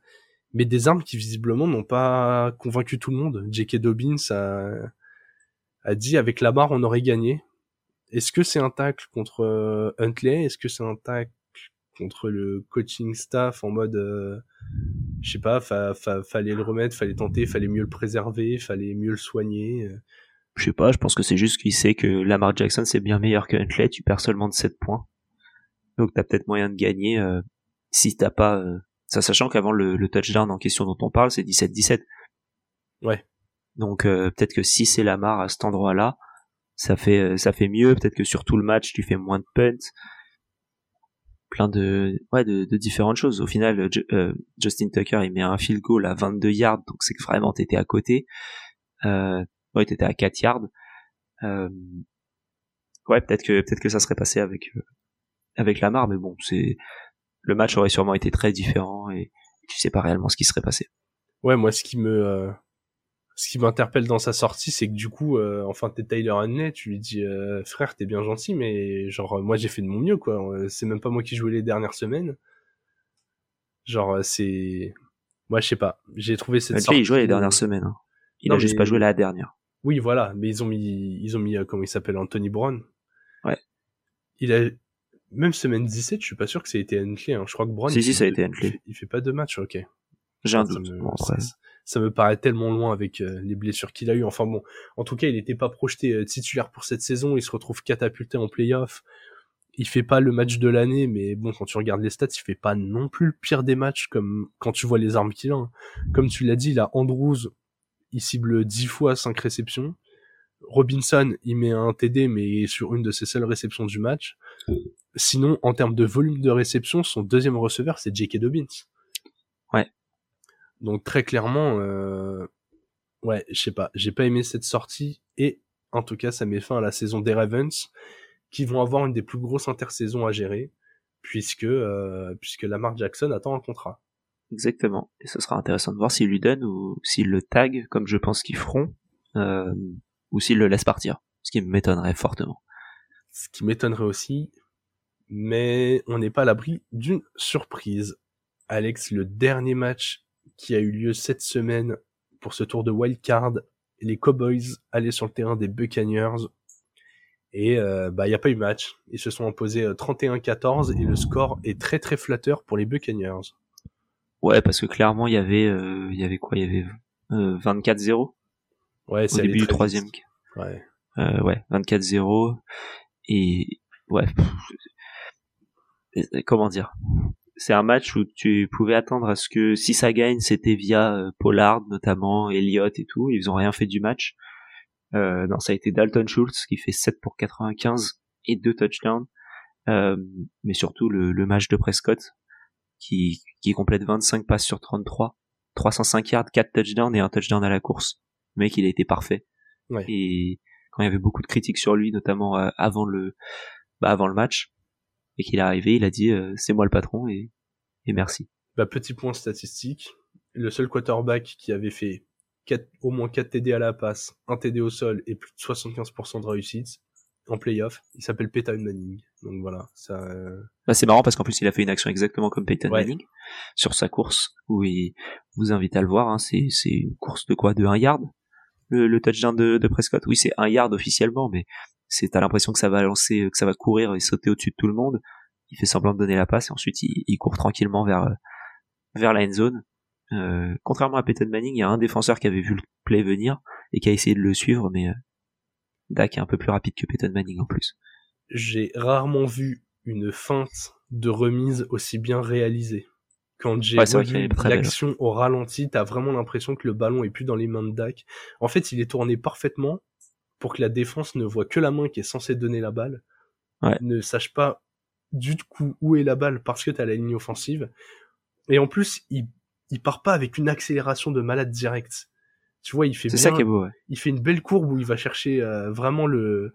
mais des armes qui visiblement n'ont pas convaincu tout le monde. J.K. Dobbins a, a dit avec la barre on aurait gagné. Est-ce que c'est un tacle contre euh, Huntley? Est-ce que c'est un tacle contre le coaching staff en mode euh, je sais pas, fallait le remettre, fallait tenter, fallait mieux le préserver, fallait mieux le soigner. Euh. Je sais pas, je pense que c'est juste qu'il sait que Lamar Jackson c'est bien meilleur que Huntley, tu perds seulement de 7 points. Donc t'as peut-être moyen de gagner euh, si t'as pas euh, ça sachant qu'avant le, touchdown en question dont on parle, c'est 17-17. Ouais. Donc peut-être que si c'est Lamar à cet endroit-là, ça fait ça fait mieux, peut-être que sur tout le match tu fais moins de punts plein de ouais de, de différentes choses. Au final, euh, Justin Tucker il met un field goal à 22 yards, donc c'est que vraiment t'étais à côté. Euh, ouais, t'étais à 4 yards. Euh, ouais, peut-être que peut-être que ça serait passé avec euh, avec Lamar, mais bon, c'est le match aurait sûrement été très différent et tu sais pas réellement ce qui serait passé. Ouais, moi ce qui me euh, ce qui m'interpelle dans sa sortie, c'est que du coup, euh, enfin, t'es Tyler Hanley, tu lui dis, frère, t'es bien gentil, mais genre, moi, j'ai fait de mon mieux, quoi. C'est même pas moi qui jouais les dernières semaines. Genre, c'est, moi, je sais pas. J'ai trouvé cette sortie. il jouait les dernières semaines. Hein. Il a juste pas joué la dernière. Oui, voilà, mais ils ont mis, ils ont mis, comment il s'appelle, Anthony Brown. Ouais. Il a, même semaine 17, je suis pas sûr que ça a été Huntley. Hein. Je crois que Brown. Si, si, ça a été Huntley. Il fait, pas de match, ok. J'ai un doute ça me paraît tellement loin avec euh, les blessures qu'il a eu. Enfin bon, en tout cas, il n'était pas projeté euh, titulaire pour cette saison. Il se retrouve catapulté en playoff. Il fait pas le match de l'année, mais bon, quand tu regardes les stats, il fait pas non plus le pire des matchs comme quand tu vois les armes qu'il a. Hein. Comme tu l'as dit, il a Andrews, il cible 10 fois 5 réceptions. Robinson, il met un TD, mais sur une de ses seules réceptions du match. Sinon, en termes de volume de réception, son deuxième receveur, c'est J.K. Dobbins. Ouais. Donc très clairement, euh, ouais, je sais pas, j'ai pas aimé cette sortie et en tout cas ça met fin à la saison des Ravens qui vont avoir une des plus grosses intersaisons à gérer puisque euh, puisque Lamar Jackson attend un contrat. Exactement. Et ce sera intéressant de voir s'il lui donne ou s'il le tag comme je pense qu'ils feront euh, ou s'il le laisse partir, ce qui m'étonnerait fortement. Ce qui m'étonnerait aussi, mais on n'est pas à l'abri d'une surprise. Alex, le dernier match qui a eu lieu cette semaine pour ce tour de wild card. Les Cowboys allaient sur le terrain des Buccaneers Et euh, bah il y a pas eu match. Ils se sont imposés 31-14 et le score est très très flatteur pour les Buccaneers. Ouais, parce que clairement il y avait il y avait quoi? Il y avait 24-0. Ouais, c'est au début du troisième. Ouais. ouais, 24-0 et ouais. Comment dire? C'est un match où tu pouvais attendre à ce que si ça gagne, c'était via euh, Pollard notamment, Elliott et tout. Ils ont rien fait du match. Euh, non, ça a été Dalton Schultz qui fait 7 pour 95 et 2 touchdowns. Euh, mais surtout le, le, match de Prescott qui, qui complète 25 passes sur 33, 305 yards, 4 touchdowns et un touchdown à la course. Le mec, il a été parfait. Ouais. Et quand il y avait beaucoup de critiques sur lui, notamment euh, avant le bah, avant le match, et qu'il est arrivé, il a dit euh, c'est moi le patron et, et merci. Bah, petit point statistique, le seul quarterback qui avait fait au moins 4 TD à la passe, 1 TD au sol et plus de 75% de réussite en playoff, il s'appelle Peyton Manning. Donc voilà, ça. Euh, bah, c'est marrant parce qu'en plus il a fait une action exactement comme Peyton Manning sur sa course où il vous invite à le voir. Hein, c'est c'est une course de quoi, de 1 yard? Le, le touchdown de, de Prescott? Oui, c'est 1 yard officiellement, mais c'est t'as l'impression que ça va lancer, que ça va courir et sauter au-dessus de tout le monde. Il fait semblant de donner la passe et ensuite il, court tranquillement vers vers la end zone. Euh, contrairement à Peyton Manning, il y a un défenseur qui avait vu le play venir et qui a essayé de le suivre, mais euh, Dak est un peu plus rapide que Peyton Manning en plus. J'ai rarement vu une feinte de remise aussi bien réalisée. Quand j'ai vu l'action au ralenti, t'as vraiment l'impression que le ballon est plus dans les mains de Dak. En fait, il est tourné parfaitement pour que la défense ne voit que la main qui est censée donner la balle, ne sache pas du coup où est la balle parce que t'as la ligne offensive. Et en plus, il, il part pas avec une accélération de malade direct. Tu vois, il fait bien, ça qui est beau, il fait une belle courbe où il va chercher euh, vraiment le,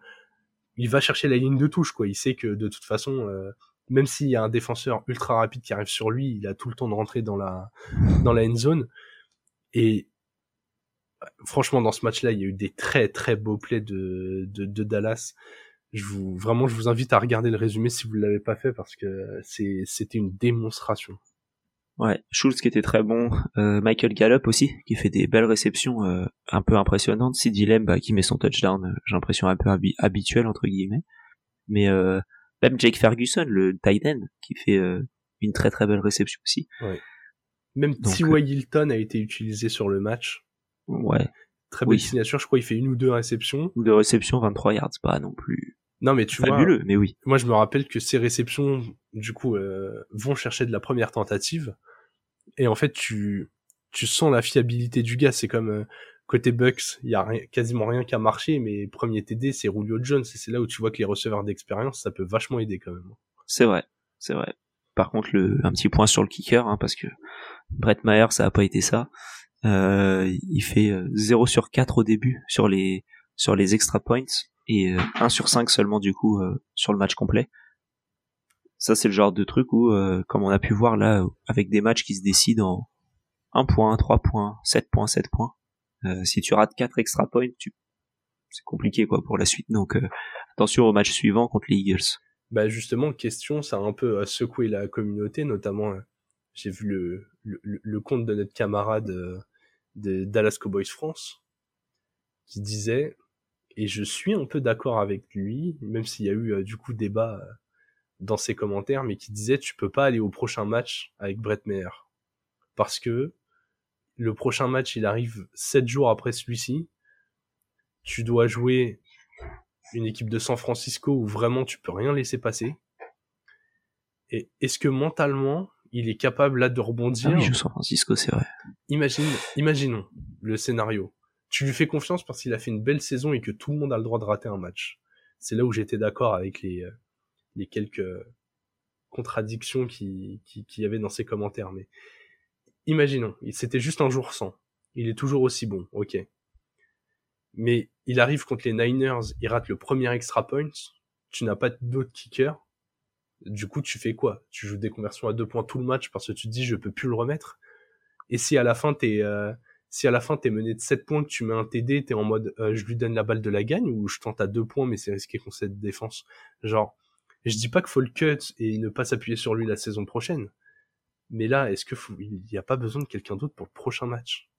il va chercher la ligne de touche, quoi. Il sait que de toute façon, euh, même s'il y a un défenseur ultra rapide qui arrive sur lui, il a tout le temps de rentrer dans la, dans la end zone. Et franchement, dans ce match-là, il y a eu des très très beaux plays de, de, Dallas. Je vous, vraiment, je vous invite à regarder le résumé si vous ne l'avez pas fait parce que c'est, c'était une démonstration. Ouais, Schultz qui était très bon, euh, Michael Gallup aussi qui fait des belles réceptions euh, un peu impressionnantes, Sid Dilem bah, qui met son touchdown, euh, j'ai l'impression un peu habituel entre guillemets, mais même Jake Ferguson, le tight end, qui fait une très très belle réception aussi. Ouais. Même T.Y. Hilton a été utilisé sur le match. Ouais. Très belle signature, je crois il fait une ou deux réceptions. Deux réceptions, 23 yards, pas non plus. Non mais tu Fabuleux, mais oui. Moi je me rappelle que ces réceptions, du coup, euh, vont chercher de la première tentative. Et en fait, tu, tu sens la fiabilité du gars. C'est comme euh, côté Bucks, il y a rien, quasiment rien qui a marché, mais premier TD, c'est Julio Jones. Et c'est là où tu vois que les receveurs d'expérience, ça peut vachement aider quand même. C'est vrai, c'est vrai. Par contre, le, un petit point sur le kicker, hein, parce que Brett Maher, ça a pas été ça. Euh, il fait 0 euh, sur 4 au début sur les sur les extra points et 1 euh, sur 5 seulement du coup sur le match complet. Ça c'est le genre de truc où comme on a pu voir là avec des matchs qui se décident en 1 point, 3 points, 7 points, 7 points. si tu rates 4 extra points, tu c'est compliqué quoi pour la suite. Donc attention au match suivant contre les Eagles. Bah justement, question, ça a un peu secoué la communauté, notamment j'ai vu le, le, le, compte de notre camarade de Dallas Cowboys France, qui disait, et je suis un peu d'accord avec lui, même s'il y a eu euh, du coup débat euh, dans ses commentaires, mais qui disait tu peux pas aller au prochain match avec Brett Maher. Parce que le prochain match, il arrive sept jours après celui-ci. Tu dois jouer une équipe de San Francisco où vraiment tu peux rien laisser passer. Et est-ce que mentalement, il est capable là de rebondir? Ah oui, San Francisco, c'est vrai. Imagine, imaginons le scénario. Tu lui fais confiance parce qu'il a fait une belle saison et que tout le monde a le droit de rater un match. C'est là où j'étais d'accord avec les, euh, les quelques contradictions qui, qui, qui y avait dans ses commentaires. Mais imaginons, c'était juste un jour sans. Il est toujours aussi bon, ok. Mais il arrive contre les Niners, il rate le premier extra point. Tu n'as pas d'autre kicker du coup, tu fais quoi? Tu joues des conversions à deux points tout le match parce que tu te dis je peux plus le remettre? Et si à la fin t'es euh, si à la fin t'es mené de 7 points, que tu mets un TD, t'es en mode euh, je lui donne la balle de la gagne ou je tente à deux points mais c'est risqué qu'on cette défense. Genre, je dis pas qu'il faut le cut et ne pas s'appuyer sur lui la saison prochaine. Mais là, est-ce que il n'y a pas besoin de quelqu'un d'autre pour le prochain match?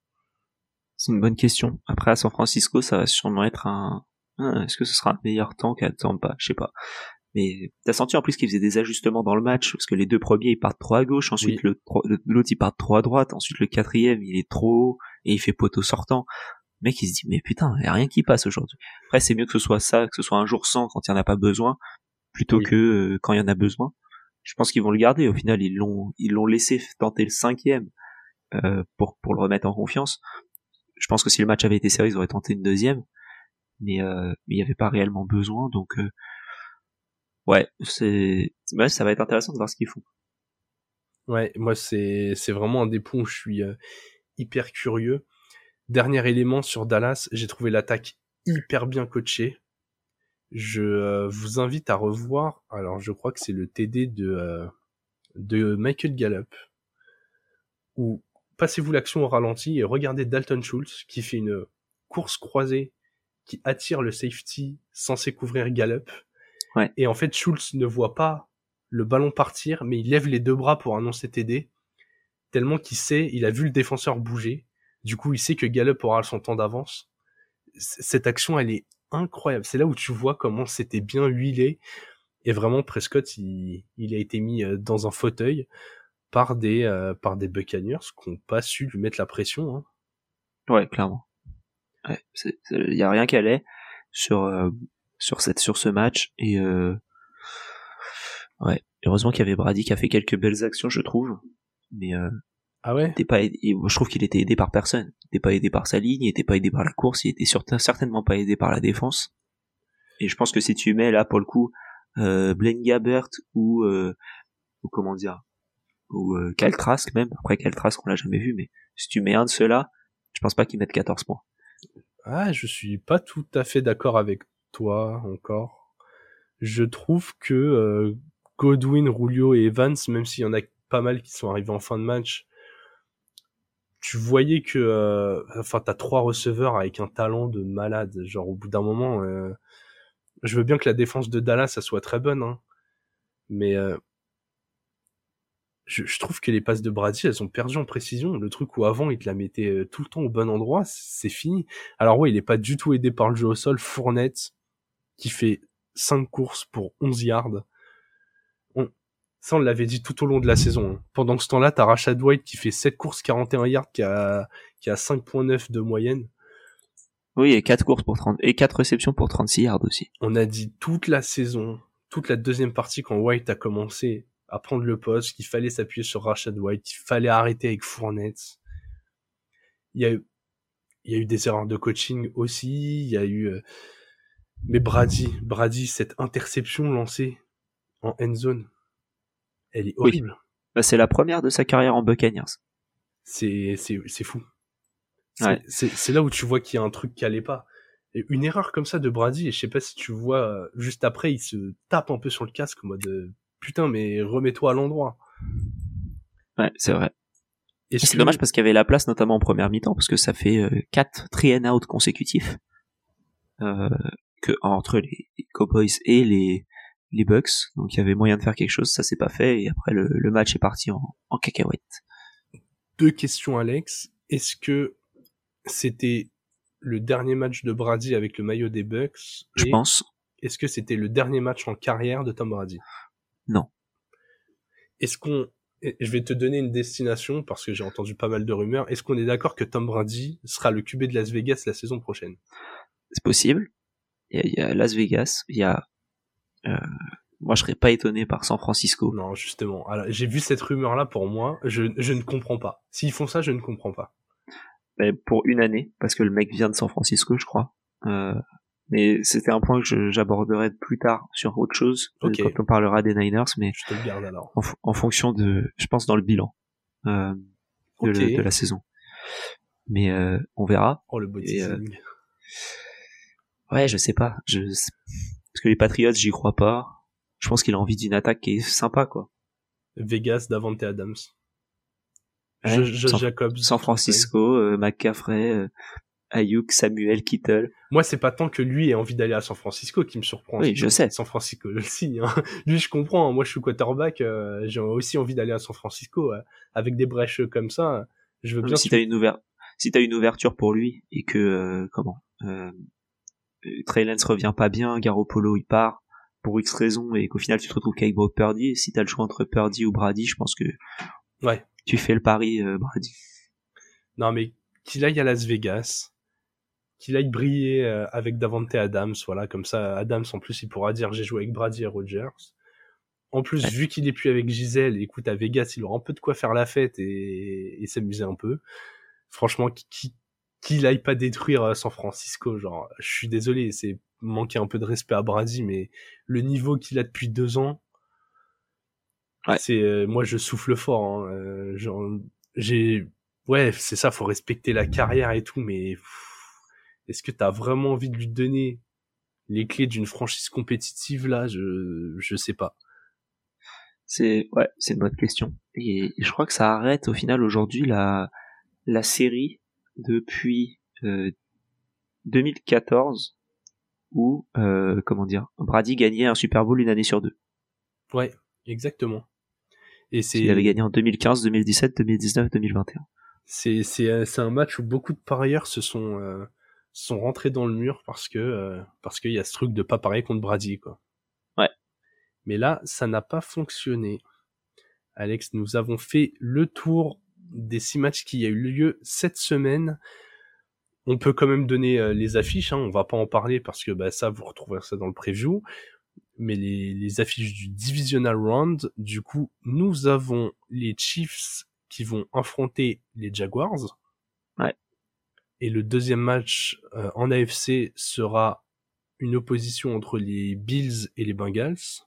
C'est une bonne question. Après à San Francisco, ça va sûrement être un ah, est-ce que ce sera un meilleur temps qu'à Tampa? Je sais pas. Mais t'as senti en plus qu'il faisait des ajustements dans le match, parce que les deux premiers ils partent trop à gauche, ensuite le l'autre il part trop à droite, ensuite le quatrième il est trop haut et il fait poteau sortant. Le mec il se dit mais putain, y a rien qui passe aujourd'hui. Après c'est mieux que ce soit ça, que ce soit un jour sans quand il y en a pas besoin, plutôt que euh, quand il y en a besoin. Je pense qu'ils vont le garder. Au final ils l'ont ils l'ont laissé tenter le cinquième euh, pour pour le remettre en confiance. Je pense que si le match avait été sérieux ils auraient tenté une deuxième, mais euh, mais il y avait pas réellement besoin donc euh, ouais, c'est ça va être intéressant de voir ce qu'ils font. Ouais, moi c'est c'est vraiment un des points où je suis euh, hyper curieux. Dernier élément sur Dallas, j'ai trouvé l'attaque hyper bien coachée. Je euh, vous invite à revoir. Alors je crois que c'est le TD de euh, de Michael Gallup où passez-vous l'action au ralenti et regardez Dalton Schultz qui fait une course croisée qui attire le safety censé couvrir Gallup et en fait, Schultz ne voit pas le ballon partir, mais il lève les deux bras pour annoncer TD, tellement qu'il sait, il a vu le défenseur bouger. Du coup, il sait que Gallup aura son temps d'avance. Cette action, elle est incroyable. C'est là où tu vois comment c'était bien huilé. Et vraiment, Prescott, il, a été mis euh, dans un fauteuil par des, euh, par des Buccaneers qui n'ont pas su lui mettre la pression. Hein. Ouais, clairement. Il y a rien qui allait sur euh, sur cette sur ce match et ouais heureusement qu'il y avait Brady qui a fait quelques belles actions je trouve mais euh, ah ouais? pas je trouve qu'il était aidé par personne. Il était pas aidé par sa ligne il était pas aidé par la course il était certainement pas aidé par la défense. Et je pense que si tu mets là pour le coup euh, Blaine Gabbert ou euh, ou comment dire ou euh, même après Kyle Trask on l'a jamais vu mais si tu mets un de ceux-là je pense pas qu'il mette 14 points. Ah je suis pas tout à fait d'accord avec toi encore. Je trouve que euh, Godwin, Rulio et Evans, même s'il y en a pas mal qui sont arrivés en fin de match, tu voyais que, euh, enfin, t'as trois receveurs avec un talent de malade. Genre au bout d'un moment, euh, je veux bien que la défense de Dallas ça soit très bonne, hein, mais je, je, trouve que les passes de Brady, elles ont perdu en précision. Le truc où avant, il te la mettait tout le temps au bon endroit, c'est fini. Alors ouais, il est pas du tout aidé par le jeu au sol. Fournette, qui fait 5 courses pour 11 yards. On, ça, on l'avait dit tout au long de la saison. Hein. Pendant ce temps-là, t'as Rashad White qui fait 7 courses, 41 yards, qui a, qui a 5.9 de moyenne. Oui, et 4 courses pour 30, et 4 réceptions pour 36 yards aussi. On a dit toute la saison, toute la deuxième partie quand White a commencé à prendre le poste, qu'il fallait s'appuyer sur Rashad White, qu'il fallait arrêter avec Fournette. Il y a eu, il y a eu des erreurs de coaching aussi, il y a eu, euh, mais Brady, Brady, cette interception lancée en end zone, elle est horrible. Bah, c'est la première de sa carrière en Buccaneers. C'est, c'est, c'est fou. C'est, là où tu vois qu'il y a un truc qui allait pas. Et une erreur comme ça de Brady, et je sais pas si tu vois, euh, juste après, il se tape un peu sur le casque en mode euh, putain, mais remets-toi à l'endroit. Ouais, c'est vrai. Et c'est dommage parce qu'il y avait la place, notamment en première mi-temps, parce que ça fait euh, 4 three and out consécutifs. Euh, que entre les, Cowboys et les, les Bucks. Donc il y avait moyen de faire quelque chose, ça s'est pas fait et après le, le match est parti en, en cacahuète. Deux questions Alex. Est-ce que c'était le dernier match de Brady avec le maillot des Bucks? Je pense. Est-ce que c'était le dernier match en carrière de Tom Brady? Non. Est-ce qu'on je vais te donner une destination parce que j'ai entendu pas mal de rumeurs. Est-ce qu'on est d'accord que Tom Brady sera le QB de Las Vegas la saison prochaine? C'est possible il y, a Las Vegas, il y a moi je serais pas étonné par San Francisco. Non, justement. Alors, j'ai vu cette rumeur là pour moi, je, je ne comprends pas. S'ils font ça, je ne comprends pas. Mais pour une année, parce que le mec vient de San Francisco, je crois. Euh, mais c'était un point que j'aborderai plus tard sur autre chose quand on parlera des Niners, mais je te le garde alors. En, fonction de, je pense dans le bilan euh, de, de, la saison. Mais euh, on verra. Oh le body euh, Ouais, je sais pas. Je... Parce que les Patriots, j'y crois pas. Je pense qu'il a envie d'une attaque qui est sympa, quoi. Vegas, Davante Adams. Ouais, San, Jacobs. San Francisco, euh, McCaffrey, euh, Ayuk, Samuel, Kittle. Moi, c'est pas tant que lui ait envie d'aller à San Francisco qui me surprend. Oui, je sais. San Francisco, le signe. Hein. [LAUGHS] Lui, je comprends. Moi, je suis quarterback. Euh, j'ai aussi envie d'aller à San Francisco. avec des brèches comme ça, je veux bien... Si t'as une, ouver... si as une ouverture pour lui et que... comment Trey Lance revient pas bien, Garoppolo il part pour X raisons et qu'au final tu te retrouves qu'avec Brock Purdy. Et si t'as le choix entre Purdy ou Brady, je pense que ouais. tu fais le pari euh, Brady. Non mais qu'il aille à Las Vegas, qu'il aille briller euh, avec Davante Adams, voilà, comme ça Adams en plus il pourra dire j'ai joué avec Brady et Rogers. En plus, vu qu'il est plus avec Gisèle, écoute, à Vegas, il aura un peu de quoi faire la fête et, et s'amuser un peu. Franchement, qui, aille pas détruire euh, San Francisco, genre, je suis désolé, c'est manquer un peu de respect à Brady, mais le niveau qu'il a depuis deux ans, ouais. c'est, euh, moi, je souffle fort. Hein, euh, genre, j'ai, ouais, c'est ça, faut respecter la carrière et tout, mais est-ce que t'as vraiment envie de lui donner les clés d'une franchise compétitive là? Je, je sais pas. C'est ouais, c'est une bonne question. Et, je crois que ça arrête au final aujourd'hui la la série depuis euh, 2014 où euh, comment dire Brady gagnait un Super Bowl une année sur deux. Ouais, exactement. Et c'est il avait gagné en 2015, 2017, 2019, 2021. C'est c'est c'est un match où beaucoup de parieurs se sont euh, sont rentrés dans le mur parce que euh, parce qu'il y a ce truc de pas parier contre Brady quoi. Mais là, ça n'a pas fonctionné. Alex, nous avons fait le tour des six matchs qui a eu lieu cette semaine. On peut quand même donner euh, les affiches, hein, on va pas en parler parce que bah, ça, vous retrouverez ça dans le preview. Mais les, les affiches du Divisional Round, du coup, nous avons les Chiefs qui vont affronter les Jaguars. Ouais. Et le deuxième match euh, en AFC sera une opposition entre les Bills et les Bengals.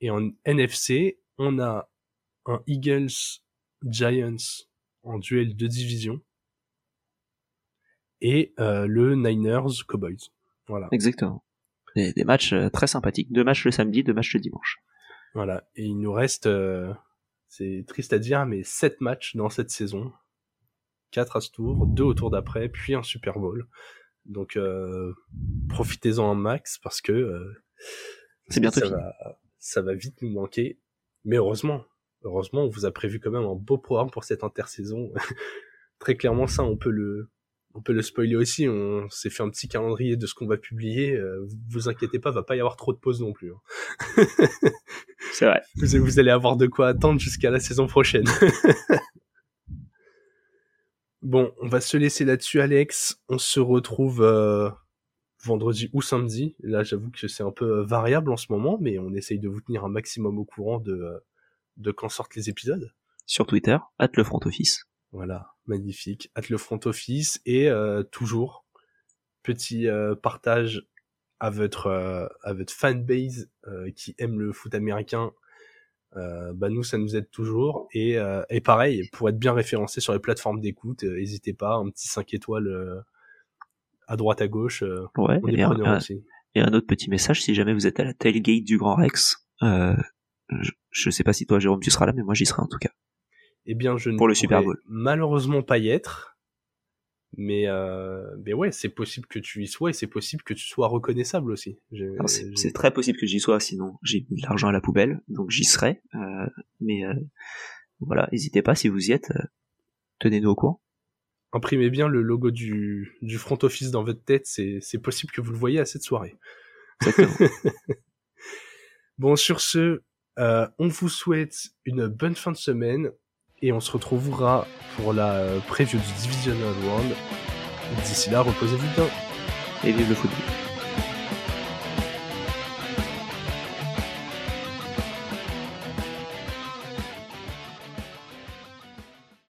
Et en NFC, on a un Eagles Giants en duel de division et euh, le Niners Cowboys. Voilà. Exactement. Des, des, matchs euh, très sympathiques. Deux matchs le samedi, deux matchs le dimanche. Voilà. Et il nous reste, euh, c'est triste à dire, mais sept matchs dans cette saison. Quatre à ce tour, deux au tour d'après, puis un Super Bowl. Donc euh, profitez-en un max parce que euh, c'est bientôt ça fini. va, ça va vite nous manquer. Mais heureusement, heureusement, on vous a prévu quand même un beau programme pour cette intersaison. [LAUGHS] Très clairement, ça, on peut le, on peut le spoiler aussi. On s'est fait un petit calendrier de ce qu'on va publier. Euh, vous inquiétez pas, va pas y avoir trop de pauses non plus. Hein. [LAUGHS] C'est vrai. Vous, vous, allez avoir de quoi attendre jusqu'à la saison prochaine. [LAUGHS] bon, on va se laisser là-dessus, Alex. On se retrouve euh, vendredi ou samedi. Là, j'avoue que c'est un peu variable en ce moment, mais on essaye de vous tenir un maximum au courant de, de quand sortent les épisodes. Sur Twitter, at le front office. Voilà, magnifique. At le front office et euh, toujours petit euh, partage à votre euh, à votre fanbase qui aime le foot américain. bah nous ça nous aide toujours et, et pareil pour être bien référencé sur les plateformes d'écoute n'hésitez pas un petit 5 étoiles à droite à gauche ouais, on est et, un, aussi. et un autre petit message si jamais vous êtes à la tailgate du Grand Rex je, sais pas si toi Jérôme tu seras là mais moi j'y serai en tout cas eh bien, je ne pour le Super Bowl. malheureusement pas y être. Mais, euh, mais ouais, c'est possible que tu y sois et c'est possible que tu sois reconnaissable aussi. C'est très possible que j'y sois, sinon j'ai mis de l'argent à la poubelle, donc j'y serai. Euh, mais euh, voilà, n'hésitez pas si vous y êtes, tenez-nous au courant. Imprimez bien le logo du, du front office dans votre tête, c'est possible que vous le voyez à cette soirée. [LAUGHS] bon, sur ce, euh, on vous souhaite une bonne fin de semaine et on se retrouvera pour la euh, preview du Divisional Round. D'ici là, reposez-vous bien. Et vive le football.